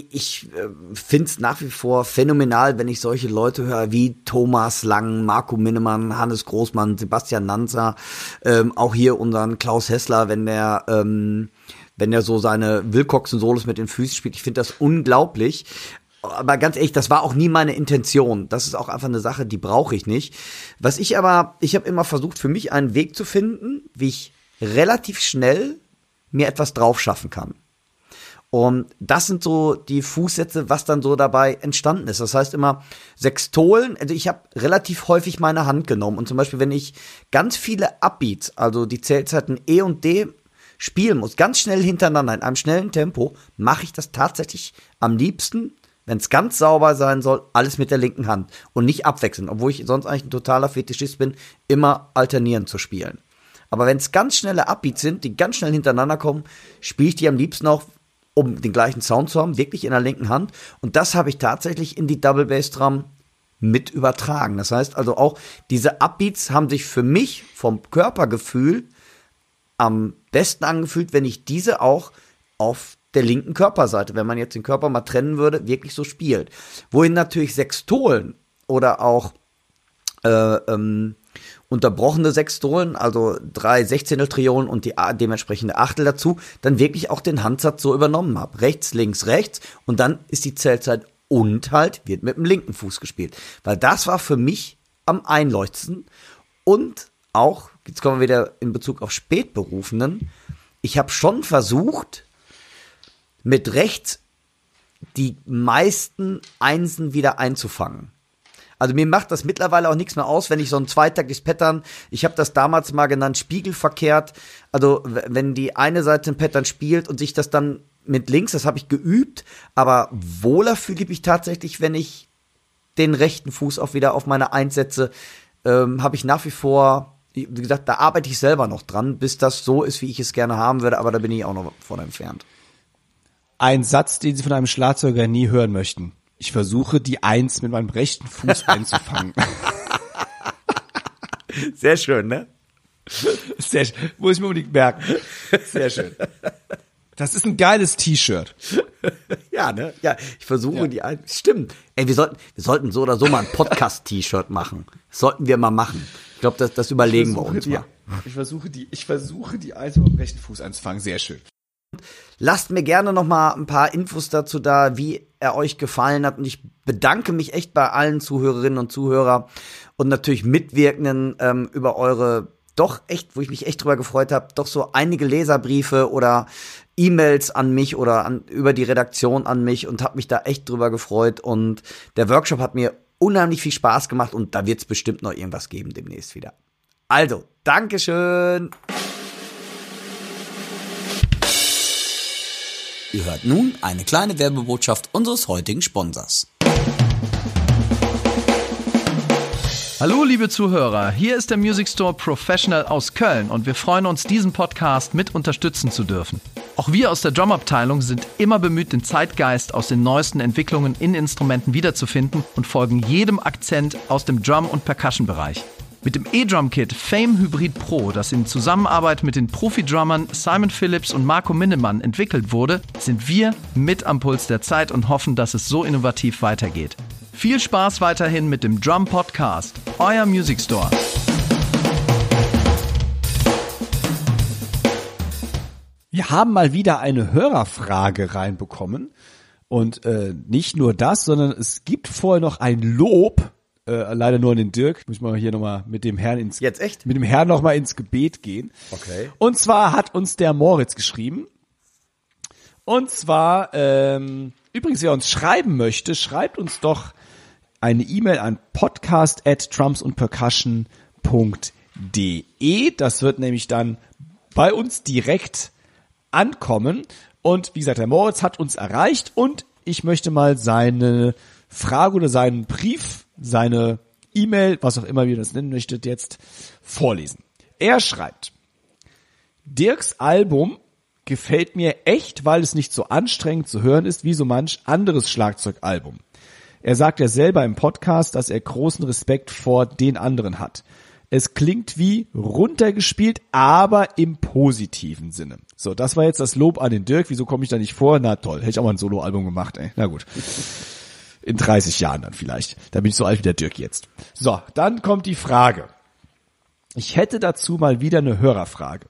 ich äh, finde es nach wie vor phänomenal, wenn ich solche Leute höre wie Thomas Lang, Marco Minnemann, Hannes Großmann, Sebastian Nanzer, ähm, auch hier unseren Klaus Hessler, wenn der ähm, wenn der so seine Wilcoxen-Solos mit den Füßen spielt. Ich finde das unglaublich. Aber ganz ehrlich, das war auch nie meine Intention. Das ist auch einfach eine Sache, die brauche ich nicht. Was ich aber, ich habe immer versucht, für mich einen Weg zu finden, wie ich relativ schnell mir etwas drauf schaffen kann. Und das sind so die Fußsätze, was dann so dabei entstanden ist. Das heißt immer Sextolen. Also ich habe relativ häufig meine Hand genommen. Und zum Beispiel, wenn ich ganz viele Upbeats, also die Zählzeiten E und D spielen muss, ganz schnell hintereinander, in einem schnellen Tempo, mache ich das tatsächlich am liebsten, wenn es ganz sauber sein soll, alles mit der linken Hand und nicht abwechseln, obwohl ich sonst eigentlich ein totaler Fetischist bin, immer alternieren zu spielen. Aber wenn es ganz schnelle Upbeats sind, die ganz schnell hintereinander kommen, spiele ich die am liebsten auch um den gleichen Sound zu haben, wirklich in der linken Hand. Und das habe ich tatsächlich in die Double Bass Drum mit übertragen. Das heißt also auch, diese Upbeats haben sich für mich vom Körpergefühl am besten angefühlt, wenn ich diese auch auf der linken Körperseite, wenn man jetzt den Körper mal trennen würde, wirklich so spielt. Wohin natürlich Sextolen oder auch äh, ähm, unterbrochene Sextolen, also drei Sechzehntel-Triolen und die dementsprechende Achtel dazu, dann wirklich auch den Handsatz so übernommen habe. Rechts, links, rechts und dann ist die Zählzeit und halt wird mit dem linken Fuß gespielt. Weil das war für mich am einleuchtendsten und auch, jetzt kommen wir wieder in Bezug auf Spätberufenen, ich habe schon versucht, mit rechts die meisten Einsen wieder einzufangen. Also mir macht das mittlerweile auch nichts mehr aus, wenn ich so ein zweitaktiges Pattern, ich habe das damals mal genannt, spiegelverkehrt. Also wenn die eine Seite ein Pattern spielt und sich das dann mit links, das habe ich geübt, aber wohler fühle ich mich tatsächlich, wenn ich den rechten Fuß auch wieder auf meine Eins setze, ähm, habe ich nach wie vor, wie gesagt, da arbeite ich selber noch dran, bis das so ist, wie ich es gerne haben würde, aber da bin ich auch noch von entfernt. Ein Satz, den Sie von einem Schlagzeuger nie hören möchten. Ich versuche die Eins mit meinem rechten Fuß einzufangen. Sehr schön, ne? Sehr schön. Muss ich mir unbedingt merken. Sehr schön. Das ist ein geiles T-Shirt. Ja, ne? Ja, ich versuche ja. die Eins. Stimmt. Ey, wir sollten, wir sollten so oder so mal ein Podcast-T-Shirt machen. Das sollten wir mal machen. Ich glaube, das, das überlegen wir uns die, mal. Ich versuche die, ich versuche die Eins mit dem rechten Fuß einzufangen. Sehr schön. Lasst mir gerne noch mal ein paar Infos dazu da, wie er euch gefallen hat. Und ich bedanke mich echt bei allen Zuhörerinnen und Zuhörer und natürlich Mitwirkenden ähm, über eure doch echt, wo ich mich echt drüber gefreut habe, doch so einige Leserbriefe oder E-Mails an mich oder an, über die Redaktion an mich und habe mich da echt drüber gefreut. Und der Workshop hat mir unheimlich viel Spaß gemacht und da wird es bestimmt noch irgendwas geben demnächst wieder. Also, Dankeschön. Ihr hört nun eine kleine Werbebotschaft unseres heutigen Sponsors. Hallo liebe Zuhörer, hier ist der Music Store Professional aus Köln und wir freuen uns, diesen Podcast mit unterstützen zu dürfen. Auch wir aus der Drum-Abteilung sind immer bemüht, den Zeitgeist aus den neuesten Entwicklungen in Instrumenten wiederzufinden und folgen jedem Akzent aus dem Drum- und Percussion-Bereich. Mit dem E-Drum-Kit Fame Hybrid Pro, das in Zusammenarbeit mit den Profi-Drummern Simon Phillips und Marco Minnemann entwickelt wurde, sind wir mit am Puls der Zeit und hoffen, dass es so innovativ weitergeht. Viel Spaß weiterhin mit dem Drum Podcast, euer Music Store. Wir haben mal wieder eine Hörerfrage reinbekommen. Und äh, nicht nur das, sondern es gibt vorher noch ein Lob, äh, leider nur an den Dirk. Muss ich mal hier nochmal mit dem Herrn ins Jetzt echt? mit dem Herrn nochmal ins Gebet gehen. Okay. Und zwar hat uns der Moritz geschrieben. Und zwar, ähm, übrigens, wer uns schreiben möchte, schreibt uns doch eine E-Mail an podcast at drumsundpercussion.de. Das wird nämlich dann bei uns direkt ankommen. Und wie gesagt, der Moritz hat uns erreicht und ich möchte mal seine Frage oder seinen Brief, seine E-Mail, was auch immer ihr das nennen möchtet, jetzt vorlesen. Er schreibt, Dirks Album gefällt mir echt, weil es nicht so anstrengend zu hören ist wie so manch anderes Schlagzeugalbum. Er sagt ja selber im Podcast, dass er großen Respekt vor den anderen hat. Es klingt wie runtergespielt, aber im positiven Sinne. So, das war jetzt das Lob an den Dirk. Wieso komme ich da nicht vor? Na toll, hätte ich auch mal ein Soloalbum gemacht, ey. Na gut. In 30 Jahren dann vielleicht. Da bin ich so alt wie der Dirk jetzt. So, dann kommt die Frage. Ich hätte dazu mal wieder eine Hörerfrage.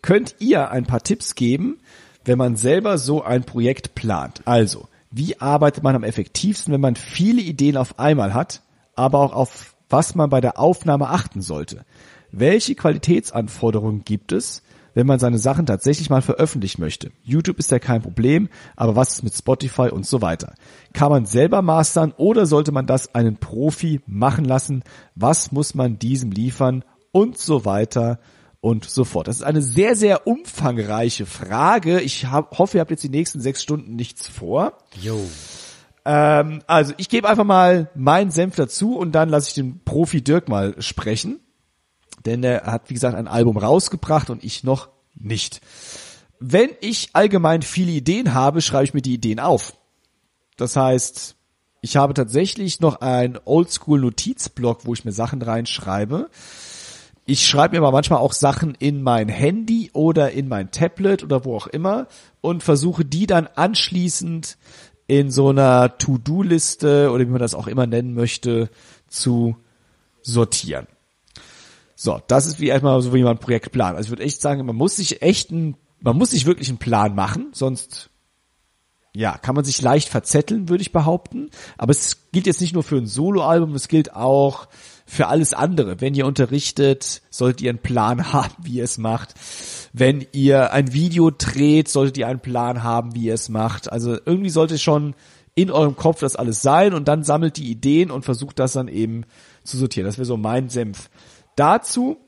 Könnt ihr ein paar Tipps geben, wenn man selber so ein Projekt plant? Also, wie arbeitet man am effektivsten, wenn man viele Ideen auf einmal hat, aber auch auf was man bei der Aufnahme achten sollte? Welche Qualitätsanforderungen gibt es, wenn man seine Sachen tatsächlich mal veröffentlichen möchte? YouTube ist ja kein Problem, aber was ist mit Spotify und so weiter? Kann man selber mastern oder sollte man das einen Profi machen lassen? Was muss man diesem liefern und so weiter? und so fort. Das ist eine sehr, sehr umfangreiche Frage. Ich hab, hoffe, ihr habt jetzt die nächsten sechs Stunden nichts vor. Jo. Ähm, also ich gebe einfach mal meinen Senf dazu und dann lasse ich den Profi Dirk mal sprechen. Denn er hat, wie gesagt, ein Album rausgebracht und ich noch nicht. Wenn ich allgemein viele Ideen habe, schreibe ich mir die Ideen auf. Das heißt, ich habe tatsächlich noch ein Oldschool-Notizblock, wo ich mir Sachen reinschreibe. Ich schreibe mir aber manchmal auch Sachen in mein Handy oder in mein Tablet oder wo auch immer und versuche die dann anschließend in so einer To-Do-Liste oder wie man das auch immer nennen möchte, zu sortieren. So, das ist wie erstmal so, wie man ein Projekt plant. Also ich würde echt sagen, man muss sich echt ein, man muss sich wirklich einen Plan machen, sonst ja, kann man sich leicht verzetteln, würde ich behaupten. Aber es gilt jetzt nicht nur für ein Soloalbum, es gilt auch für alles andere. Wenn ihr unterrichtet, solltet ihr einen Plan haben, wie ihr es macht. Wenn ihr ein Video dreht, solltet ihr einen Plan haben, wie ihr es macht. Also irgendwie sollte schon in eurem Kopf das alles sein und dann sammelt die Ideen und versucht das dann eben zu sortieren. Das wäre so mein Senf dazu.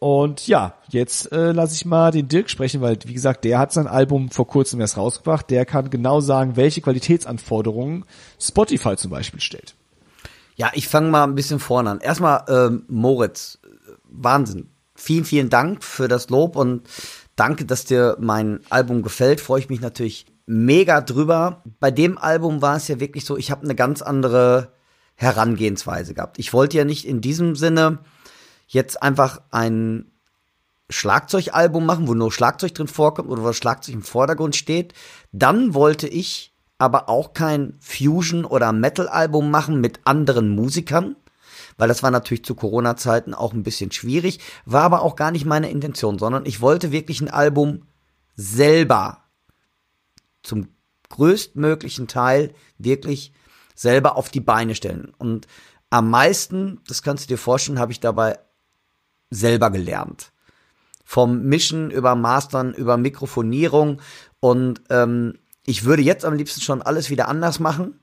Und ja, jetzt äh, lasse ich mal den Dirk sprechen, weil wie gesagt, der hat sein Album vor kurzem erst rausgebracht. Der kann genau sagen, welche Qualitätsanforderungen Spotify zum Beispiel stellt. Ja, ich fange mal ein bisschen vorne an. Erstmal ähm, Moritz, Wahnsinn. Vielen, vielen Dank für das Lob und danke, dass dir mein Album gefällt. Freue ich mich natürlich mega drüber. Bei dem Album war es ja wirklich so, ich habe eine ganz andere Herangehensweise gehabt. Ich wollte ja nicht in diesem Sinne jetzt einfach ein Schlagzeugalbum machen, wo nur Schlagzeug drin vorkommt oder wo Schlagzeug im Vordergrund steht. Dann wollte ich aber auch kein Fusion- oder Metal-Album machen mit anderen Musikern, weil das war natürlich zu Corona-Zeiten auch ein bisschen schwierig, war aber auch gar nicht meine Intention, sondern ich wollte wirklich ein Album selber zum größtmöglichen Teil wirklich selber auf die Beine stellen. Und am meisten, das kannst du dir vorstellen, habe ich dabei selber gelernt. Vom Mischen über Mastern, über Mikrofonierung und ähm, ich würde jetzt am liebsten schon alles wieder anders machen.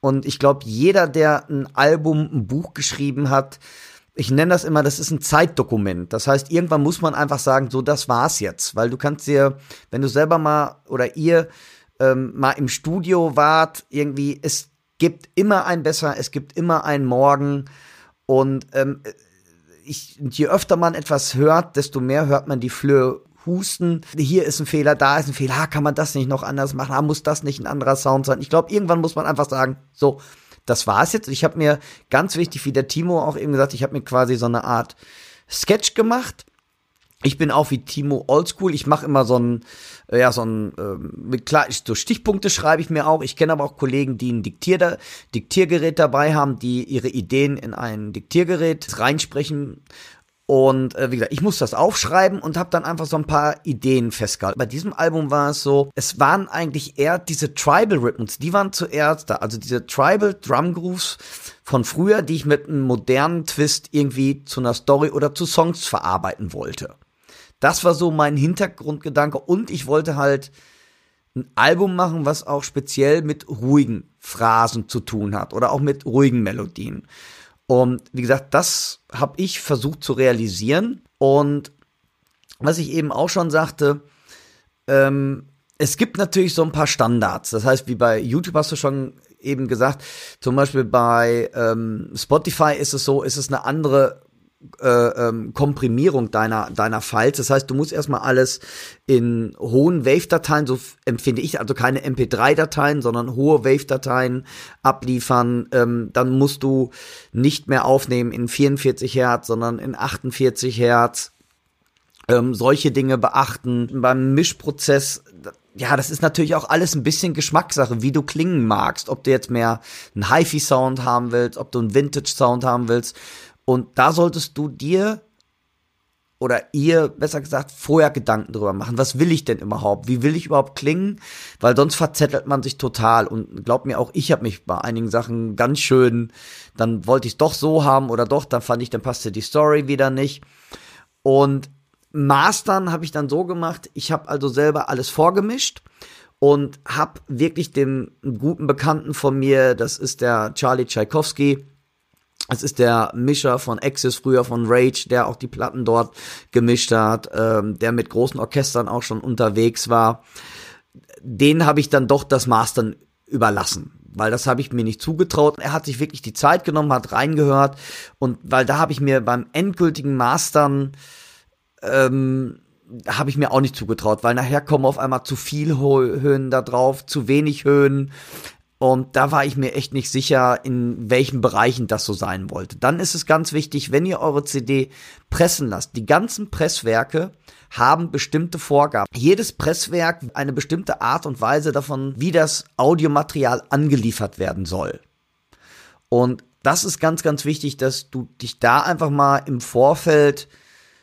Und ich glaube, jeder, der ein Album, ein Buch geschrieben hat, ich nenne das immer, das ist ein Zeitdokument. Das heißt, irgendwann muss man einfach sagen, so, das war's jetzt. Weil du kannst dir, wenn du selber mal oder ihr ähm, mal im Studio wart, irgendwie, es gibt immer ein Besser, es gibt immer ein Morgen. Und ähm, ich, je öfter man etwas hört, desto mehr hört man die Flöhe husten. Hier ist ein Fehler, da ist ein Fehler. Ah, kann man das nicht noch anders machen? Ah, muss das nicht ein anderer Sound sein? Ich glaube, irgendwann muss man einfach sagen, so, das war's jetzt. Ich habe mir ganz wichtig, wie der Timo auch eben gesagt, ich habe mir quasi so eine Art Sketch gemacht. Ich bin auch wie Timo Oldschool. Ich mache immer so ein, äh, ja, so ein, äh, klar, so Stichpunkte schreibe ich mir auch. Ich kenne aber auch Kollegen, die ein Diktier Diktiergerät dabei haben, die ihre Ideen in ein Diktiergerät reinsprechen und äh, wie gesagt, ich muss das aufschreiben und habe dann einfach so ein paar Ideen festgehalten. Bei diesem Album war es so, es waren eigentlich eher diese Tribal Rhythms, die waren zuerst da. Also diese Tribal Drum Grooves von früher, die ich mit einem modernen Twist irgendwie zu einer Story oder zu Songs verarbeiten wollte. Das war so mein Hintergrundgedanke und ich wollte halt ein Album machen, was auch speziell mit ruhigen Phrasen zu tun hat oder auch mit ruhigen Melodien. Und wie gesagt, das habe ich versucht zu realisieren. Und was ich eben auch schon sagte, ähm, es gibt natürlich so ein paar Standards. Das heißt, wie bei YouTube hast du schon eben gesagt, zum Beispiel bei ähm, Spotify ist es so, ist es eine andere äh, ähm, Komprimierung deiner, deiner Files. Das heißt, du musst erstmal alles in hohen Wave-Dateien, so empfinde ich, also keine MP3-Dateien, sondern hohe Wave-Dateien abliefern. Ähm, dann musst du nicht mehr aufnehmen in 44 Hertz, sondern in 48 Hertz. Ähm, solche Dinge beachten. Beim Mischprozess ja, das ist natürlich auch alles ein bisschen Geschmackssache, wie du klingen magst. Ob du jetzt mehr einen HiFi-Sound haben willst, ob du einen Vintage-Sound haben willst. Und da solltest du dir oder ihr, besser gesagt, vorher Gedanken drüber machen. Was will ich denn überhaupt? Wie will ich überhaupt klingen? Weil sonst verzettelt man sich total. Und glaub mir auch, ich habe mich bei einigen Sachen ganz schön, dann wollte ich es doch so haben oder doch, dann fand ich, dann passte die Story wieder nicht. Und Mastern habe ich dann so gemacht, ich habe also selber alles vorgemischt und habe wirklich dem guten Bekannten von mir, das ist der Charlie Tchaikovsky, es ist der Mischer von Axis, früher von Rage, der auch die Platten dort gemischt hat, ähm, der mit großen Orchestern auch schon unterwegs war. Den habe ich dann doch das Mastern überlassen, weil das habe ich mir nicht zugetraut. Er hat sich wirklich die Zeit genommen, hat reingehört und weil da habe ich mir beim endgültigen Mastern ähm, habe ich mir auch nicht zugetraut, weil nachher kommen auf einmal zu viel Höhen da drauf, zu wenig Höhen. Und da war ich mir echt nicht sicher, in welchen Bereichen das so sein wollte. Dann ist es ganz wichtig, wenn ihr eure CD pressen lasst, die ganzen Presswerke haben bestimmte Vorgaben. Jedes Presswerk eine bestimmte Art und Weise davon, wie das Audiomaterial angeliefert werden soll. Und das ist ganz, ganz wichtig, dass du dich da einfach mal im Vorfeld,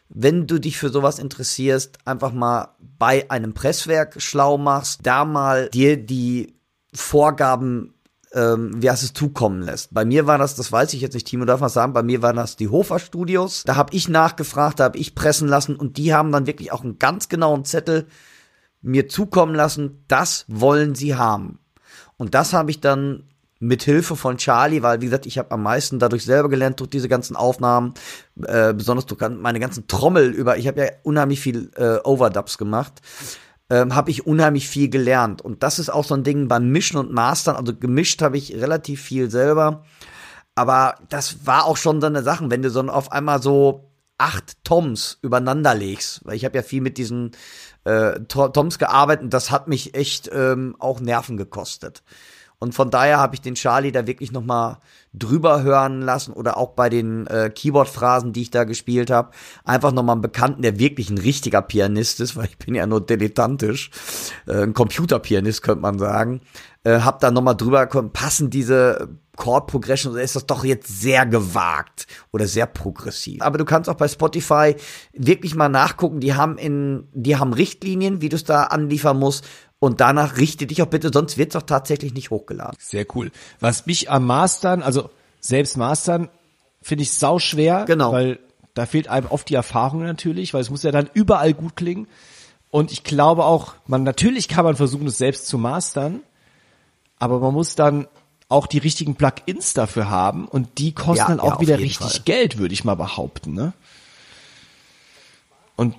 wenn du dich für sowas interessierst, einfach mal bei einem Presswerk schlau machst, da mal dir die Vorgaben, ähm, wie heißt es, zukommen lässt. Bei mir war das, das weiß ich jetzt nicht, Timo darf man sagen, bei mir waren das die Hofer Studios. Da habe ich nachgefragt, da habe ich pressen lassen und die haben dann wirklich auch einen ganz genauen Zettel mir zukommen lassen, das wollen sie haben. Und das habe ich dann mit Hilfe von Charlie, weil wie gesagt, ich habe am meisten dadurch selber gelernt durch diese ganzen Aufnahmen, äh, besonders durch meine ganzen Trommel über. Ich habe ja unheimlich viel äh, Overdubs gemacht ähm, habe ich unheimlich viel gelernt. Und das ist auch so ein Ding beim Mischen und Mastern. Also gemischt habe ich relativ viel selber. Aber das war auch schon so eine Sache, wenn du so auf einmal so acht Toms übereinander legst. Weil ich habe ja viel mit diesen äh, Toms gearbeitet und das hat mich echt ähm, auch Nerven gekostet. Und von daher habe ich den Charlie da wirklich noch mal drüber hören lassen oder auch bei den äh, Keyboard-Phrasen, die ich da gespielt habe, einfach noch mal einen Bekannten, der wirklich ein richtiger Pianist ist, weil ich bin ja nur dilettantisch, äh, ein Computerpianist könnte man sagen, äh, hab da noch mal drüber passen diese Chord Progression oder ist das doch jetzt sehr gewagt oder sehr progressiv. Aber du kannst auch bei Spotify wirklich mal nachgucken, die haben in die haben Richtlinien, wie du es da anliefern musst und danach richte dich auch bitte, sonst wird es auch tatsächlich nicht hochgeladen. Sehr cool. Was mich am Mastern, also selbst Mastern, finde ich sau schwer, Genau. weil da fehlt einem oft die Erfahrung natürlich, weil es muss ja dann überall gut klingen. Und ich glaube auch, man natürlich kann man versuchen, es selbst zu mastern, aber man muss dann auch die richtigen Plugins dafür haben und die kosten Ja, dann ja, auch auf wieder richtig Fall. Geld, würde ich mal behaupten, ne? Und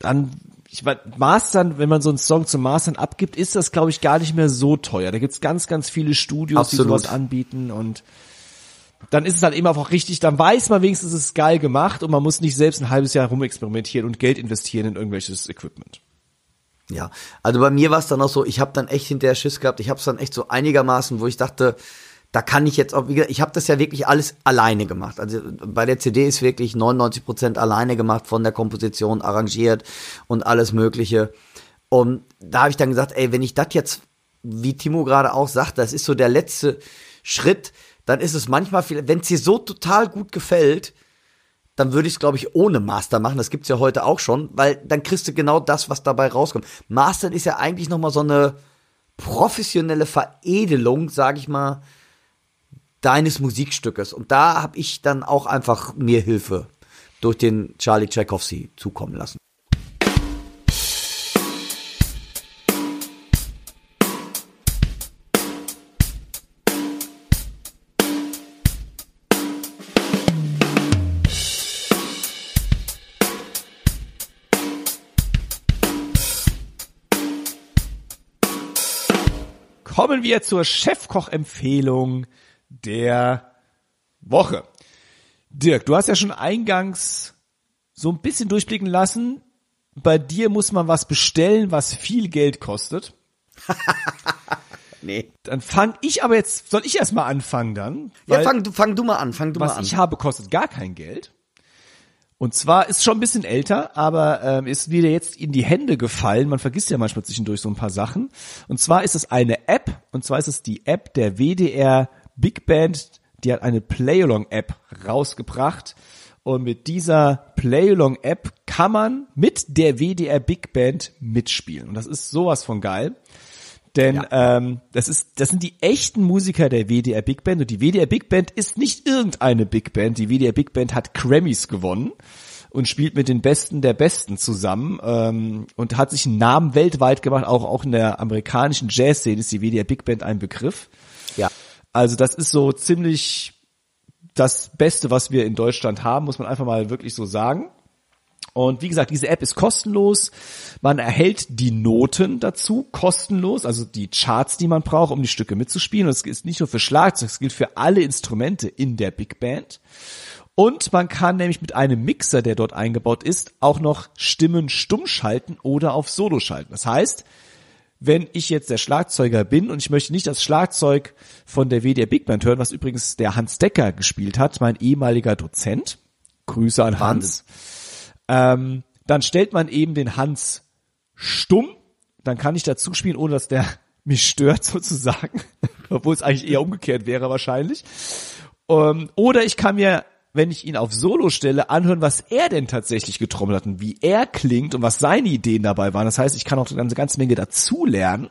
dann, ich weiß, Mastern, wenn man so einen Song zum Mastern abgibt, ist das, glaube ich, gar nicht mehr so teuer. Da gibt's ganz, ganz viele Studios, die Absolut. sowas anbieten und dann ist es halt eben auch richtig, dann weiß man wenigstens, es ist geil gemacht und man muss nicht selbst ein halbes Jahr rumexperimentieren und Geld investieren in irgendwelches Equipment. Ja, also bei mir war es dann auch so, ich habe dann echt hinterher Schiss gehabt. Ich habe es dann echt so einigermaßen, wo ich dachte, da kann ich jetzt auch, wie gesagt, ich habe das ja wirklich alles alleine gemacht. Also bei der CD ist wirklich 99 Prozent alleine gemacht, von der Komposition arrangiert und alles Mögliche. Und da habe ich dann gesagt, ey, wenn ich das jetzt, wie Timo gerade auch sagt, das ist so der letzte Schritt, dann ist es manchmal, wenn es dir so total gut gefällt, dann würde ich es, glaube ich, ohne Master machen. Das gibt's ja heute auch schon, weil dann kriegst du genau das, was dabei rauskommt. Mastern ist ja eigentlich noch mal so eine professionelle Veredelung, sage ich mal, deines Musikstückes. Und da habe ich dann auch einfach mir Hilfe durch den Charlie Tchaikovsky zukommen lassen. Kommen wir zur Chefkoch-Empfehlung der Woche. Dirk, du hast ja schon eingangs so ein bisschen durchblicken lassen. Bei dir muss man was bestellen, was viel Geld kostet. Nee. Dann fang ich aber jetzt, soll ich erst mal anfangen dann? Ja, fang, du- fang du mal an, fang du mal was an. ich habe, kostet gar kein Geld. Und zwar ist schon ein bisschen älter, aber ähm, ist wieder jetzt in die Hände gefallen. Man vergisst ja manchmal zwischendurch so ein paar Sachen. Und zwar ist es eine App, und zwar ist es die App der WDR Big Band. Die hat eine Playalong-App rausgebracht. Und mit dieser Playalong-App kann man mit der WDR Big Band mitspielen. Und das ist sowas von geil. Denn ähm, das ist, das sind die echten Musiker der WDR Big Band und die WDR Big Band ist nicht irgendeine Big Band. Die WDR Big Band hat Grammys gewonnen und spielt mit den Besten der Besten zusammen ähm, und hat sich einen Namen weltweit gemacht. Auch auch in der amerikanischen Jazzszene ist die WDR Big Band ein Begriff. Ja. Also das ist so ziemlich das Beste, was wir in Deutschland haben, muss man einfach mal wirklich so sagen. Und wie gesagt, diese App ist kostenlos. Man erhält die Noten dazu kostenlos, also die Charts, die man braucht, um die Stücke mitzuspielen. Und es ist nicht nur für Schlagzeug, es gilt für alle Instrumente in der Big Band. Und man kann nämlich mit einem Mixer, der dort eingebaut ist, auch noch Stimmen stumm schalten oder auf Solo schalten. Das heißt, wenn ich jetzt der Schlagzeuger bin und ich möchte nicht das Schlagzeug von der WDR Big Band hören, was übrigens der Hans Decker gespielt hat, mein ehemaliger Dozent. Grüße an Hans. Ähm, dann stellt man eben den Hans stumm, dann kann ich dazu spielen, ohne dass der mich stört sozusagen, obwohl es eigentlich eher umgekehrt wäre wahrscheinlich. Ähm, oder ich kann mir, wenn ich ihn auf Solo stelle, anhören, was er denn tatsächlich getrommelt hat und wie er klingt und was seine Ideen dabei waren. Das heißt, ich kann auch eine ganze, Menge dazulernen.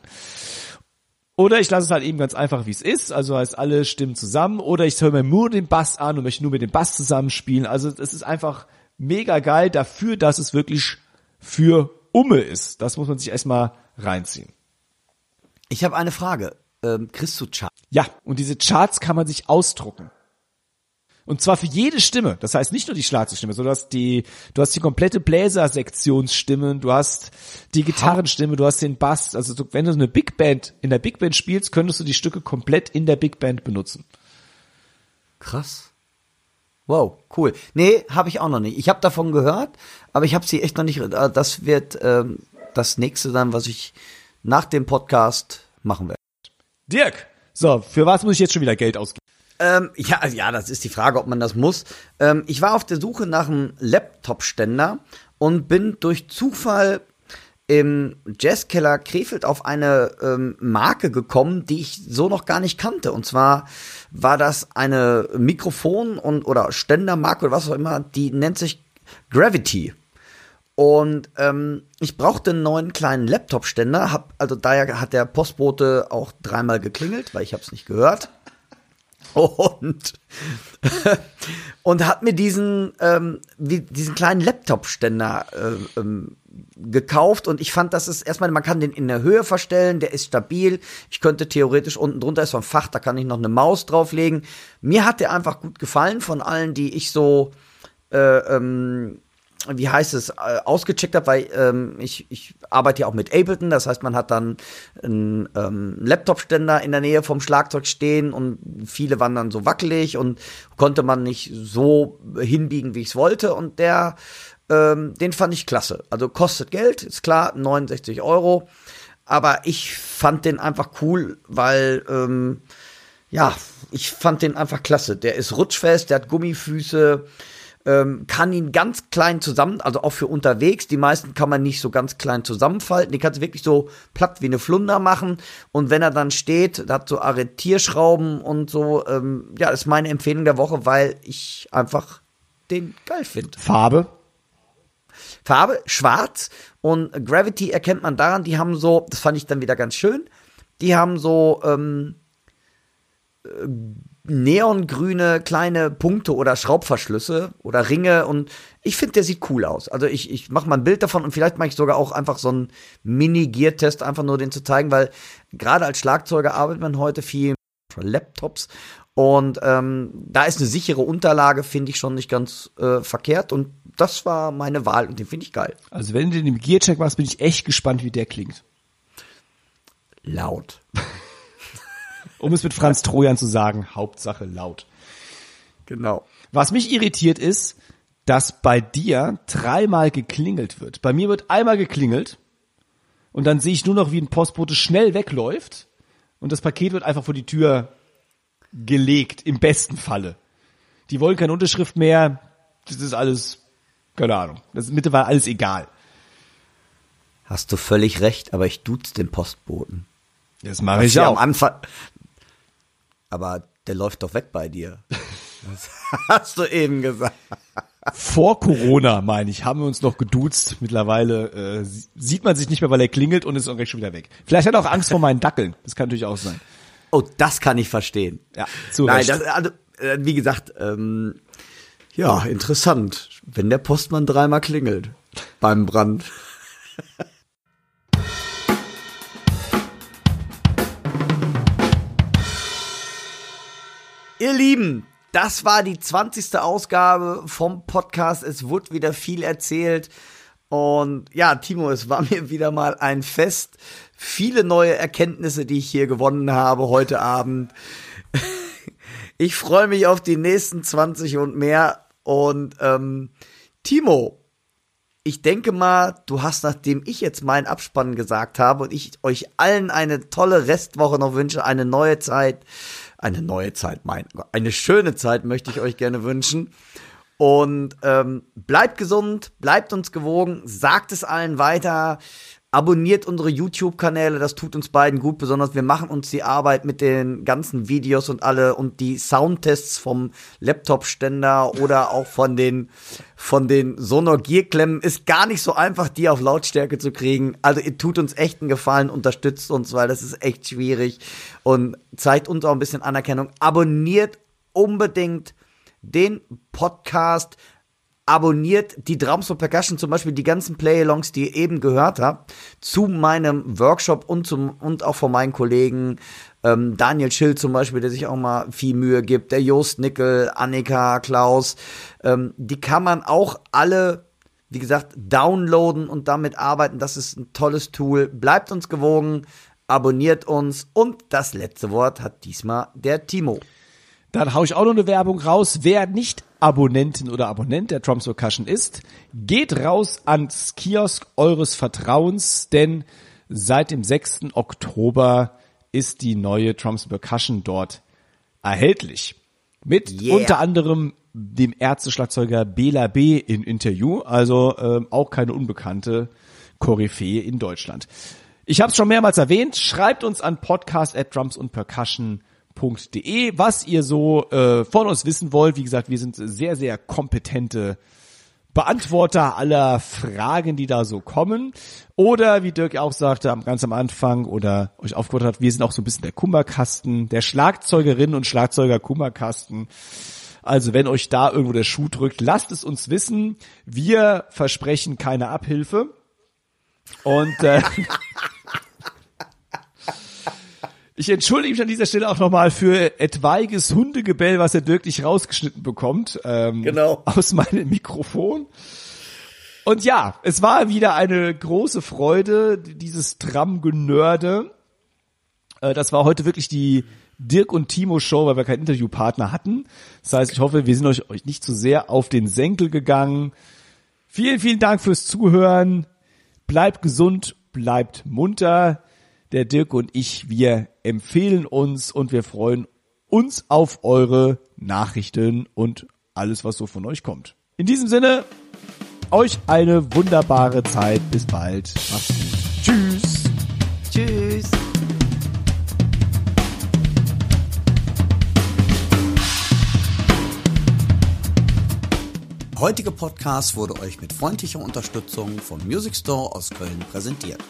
Oder ich lasse es halt eben ganz einfach, wie es ist, also heißt alle Stimmen zusammen. Oder ich höre mir nur den Bass an und möchte nur mit dem Bass zusammenspielen. Also es ist einfach mega geil dafür, dass es wirklich für Umme ist. Das muss man sich erstmal reinziehen. Ich habe eine Frage. Ähm, kriegst du Chart? Ja, und diese Charts kann man sich ausdrucken. Und zwar für jede Stimme. Das heißt nicht nur die Schlagzeugstimme, sondern du hast die, du hast die komplette Bläsersektionsstimmen, du hast die Gitarrenstimme, du hast den Bass. Also du, wenn du eine Big Band in der Big Band spielst, könntest du die Stücke komplett in der Big Band benutzen. Krass. Wow, cool. Nee, habe ich auch noch nicht. Ich habe davon gehört, aber ich habe sie echt noch nicht. äh, Das wird ähm, das nächste dann, was ich nach dem Podcast machen werde. Dirk, so, für was muss ich jetzt schon wieder Geld ausgeben? Ähm, ja, also ja, das ist die Frage, ob man das muss. Ähm, ich war auf der Suche nach einem Laptop-Ständer und bin durch Zufall im Jazzkeller Krefeld auf eine ähm, Marke gekommen, die ich so noch gar nicht kannte. Und zwar war das eine Mikrofon- und oder Ständermarke oder was auch immer, die nennt sich Gravity. Und ähm, ich brauchte einen neuen kleinen Laptop-Ständer, hab, also daher hat der Postbote auch dreimal geklingelt, weil ich habe es nicht gehört. Und, und hat mir diesen, ähm, wie, diesen kleinen Laptop-Ständer äh, ähm, gekauft und ich fand, das ist erstmal, man kann den in der Höhe verstellen, der ist stabil. Ich könnte theoretisch unten drunter ist so ein Fach, da kann ich noch eine Maus drauflegen. Mir hat der einfach gut gefallen von allen, die ich so äh, ähm, wie heißt es, äh, ausgecheckt habe, weil ähm, ich, ich arbeite ja auch mit Ableton, das heißt, man hat dann einen ähm, Laptop-Ständer in der Nähe vom Schlagzeug stehen und viele waren dann so wackelig und konnte man nicht so hinbiegen, wie ich es wollte und der, ähm, den fand ich klasse. Also kostet Geld, ist klar, 69 Euro, aber ich fand den einfach cool, weil, ähm, ja, ich fand den einfach klasse. Der ist rutschfest, der hat Gummifüße, ähm, kann ihn ganz klein zusammen, also auch für unterwegs. Die meisten kann man nicht so ganz klein zusammenfalten. Die kannst du wirklich so platt wie eine Flunder machen. Und wenn er dann steht, hat so Arretierschrauben und so. Ähm, ja, ist meine Empfehlung der Woche, weil ich einfach den geil finde. Farbe? Farbe schwarz und Gravity erkennt man daran, die haben so, das fand ich dann wieder ganz schön, die haben so ähm, äh, neongrüne kleine Punkte oder Schraubverschlüsse oder Ringe und ich finde, der sieht cool aus. Also ich, ich mache mal ein Bild davon und vielleicht mache ich sogar auch einfach so einen Mini-Gear-Test, einfach nur den zu zeigen, weil gerade als Schlagzeuger arbeitet man heute viel mit Laptops und ähm, da ist eine sichere Unterlage, finde ich schon nicht ganz äh, verkehrt und das war meine Wahl und den finde ich geil. Also wenn du den im Gearcheck machst, bin ich echt gespannt, wie der klingt. Laut. Um es mit Franz Trojan zu sagen, Hauptsache laut. Genau. Was mich irritiert ist, dass bei dir dreimal geklingelt wird. Bei mir wird einmal geklingelt und dann sehe ich nur noch, wie ein Postbote schnell wegläuft und das Paket wird einfach vor die Tür gelegt, im besten Falle. Die wollen keine Unterschrift mehr, das ist alles, keine Ahnung, das ist mittlerweile alles egal. Hast du völlig recht, aber ich duz den Postboten. Das mache Was ich ja auch. am Anfang. Aber der läuft doch weg bei dir. Das hast du eben gesagt. Vor Corona, meine ich, haben wir uns noch geduzt. Mittlerweile äh, sieht man sich nicht mehr, weil er klingelt und ist auch schon wieder weg. Vielleicht hat er auch Angst vor meinen Dackeln. Das kann natürlich auch sein. Oh, das kann ich verstehen. Ja, zu Nein, Recht. das, also, äh, wie gesagt, ähm, ja, interessant. Wenn der Postmann dreimal klingelt beim Brand. Ihr Lieben, das war die 20. Ausgabe vom Podcast. Es wurde wieder viel erzählt. Und ja, Timo, es war mir wieder mal ein Fest. Viele neue Erkenntnisse, die ich hier gewonnen habe heute Abend. Ich freue mich auf die nächsten 20 und mehr. Und ähm, Timo, ich denke mal, du hast, nachdem ich jetzt meinen Abspann gesagt habe und ich euch allen eine tolle Restwoche noch wünsche, eine neue Zeit, eine neue Zeit, mein, eine schöne Zeit möchte ich euch gerne wünschen. Und ähm, bleibt gesund, bleibt uns gewogen, sagt es allen weiter, abonniert unsere YouTube-Kanäle, das tut uns beiden gut, besonders wir machen uns die Arbeit mit den ganzen Videos und alle und die Soundtests vom Laptop-Ständer oder auch von den von den Sonor-Gear-Klemmen ist gar nicht so einfach, die auf Lautstärke zu kriegen. Also ihr tut uns echt einen Gefallen, unterstützt uns, weil das ist echt schwierig und zeigt uns auch ein bisschen Anerkennung. Abonniert unbedingt den Podcast, abonniert die Drums und Percussion, zum Beispiel die ganzen Play-Alongs, die ihr eben gehört habt, zu meinem Workshop und zum und auch von meinen Kollegen ähm, Daniel Schill zum Beispiel, der sich auch mal viel Mühe gibt, der Jost Nickel, Annika, Klaus, ähm, die kann man auch alle, wie gesagt, downloaden und damit arbeiten. Das ist ein tolles Tool. Bleibt uns gewogen, abonniert uns und das letzte Wort hat diesmal der Timo. Dann hau ich auch noch eine Werbung raus. Wer nicht Abonnentin oder Abonnent der Drums Percussion ist, geht raus ans Kiosk eures Vertrauens, denn seit dem 6. Oktober ist die neue Drums Percussion dort erhältlich. Mit Yeah. unter anderem dem Ärzteschlagzeuger Bela B. in Interview, also ähm, auch keine unbekannte Koryphäe in Deutschland. Ich habe es schon mehrmals erwähnt, schreibt uns an podcast at drums und percussion www.de, was ihr so äh, von uns wissen wollt. Wie gesagt, wir sind sehr, sehr kompetente Beantworter aller Fragen, die da so kommen. Oder wie Dirk auch sagte, ganz am Anfang oder euch aufgefordert hat, wir sind auch so ein bisschen der Kummerkasten, der Schlagzeugerinnen und Schlagzeuger Kummerkasten. Also wenn euch da irgendwo der Schuh drückt, lasst es uns wissen. Wir versprechen keine Abhilfe. Und äh, Ich entschuldige mich an dieser Stelle auch nochmal für etwaiges Hundegebell, was er Dirk nicht rausgeschnitten bekommt. Ähm, Genau. Aus meinem Mikrofon. Und ja, es war wieder eine große Freude, dieses Tram-Genörde. Äh, das war heute wirklich die Dirk und Timo Show, weil wir keinen Interviewpartner hatten. Das heißt, ich hoffe, wir sind euch, euch nicht zu sehr auf den Senkel gegangen. Vielen, vielen Dank fürs Zuhören. Bleibt gesund, bleibt munter. Der Dirk und ich, wir empfehlen uns und wir freuen uns auf eure Nachrichten und alles, was so von euch kommt. In diesem Sinne, euch eine wunderbare Zeit. Bis bald. Macht's gut. Tschüss. Tschüss. Heutige Podcast wurde euch mit freundlicher Unterstützung vom Music Store aus Köln präsentiert.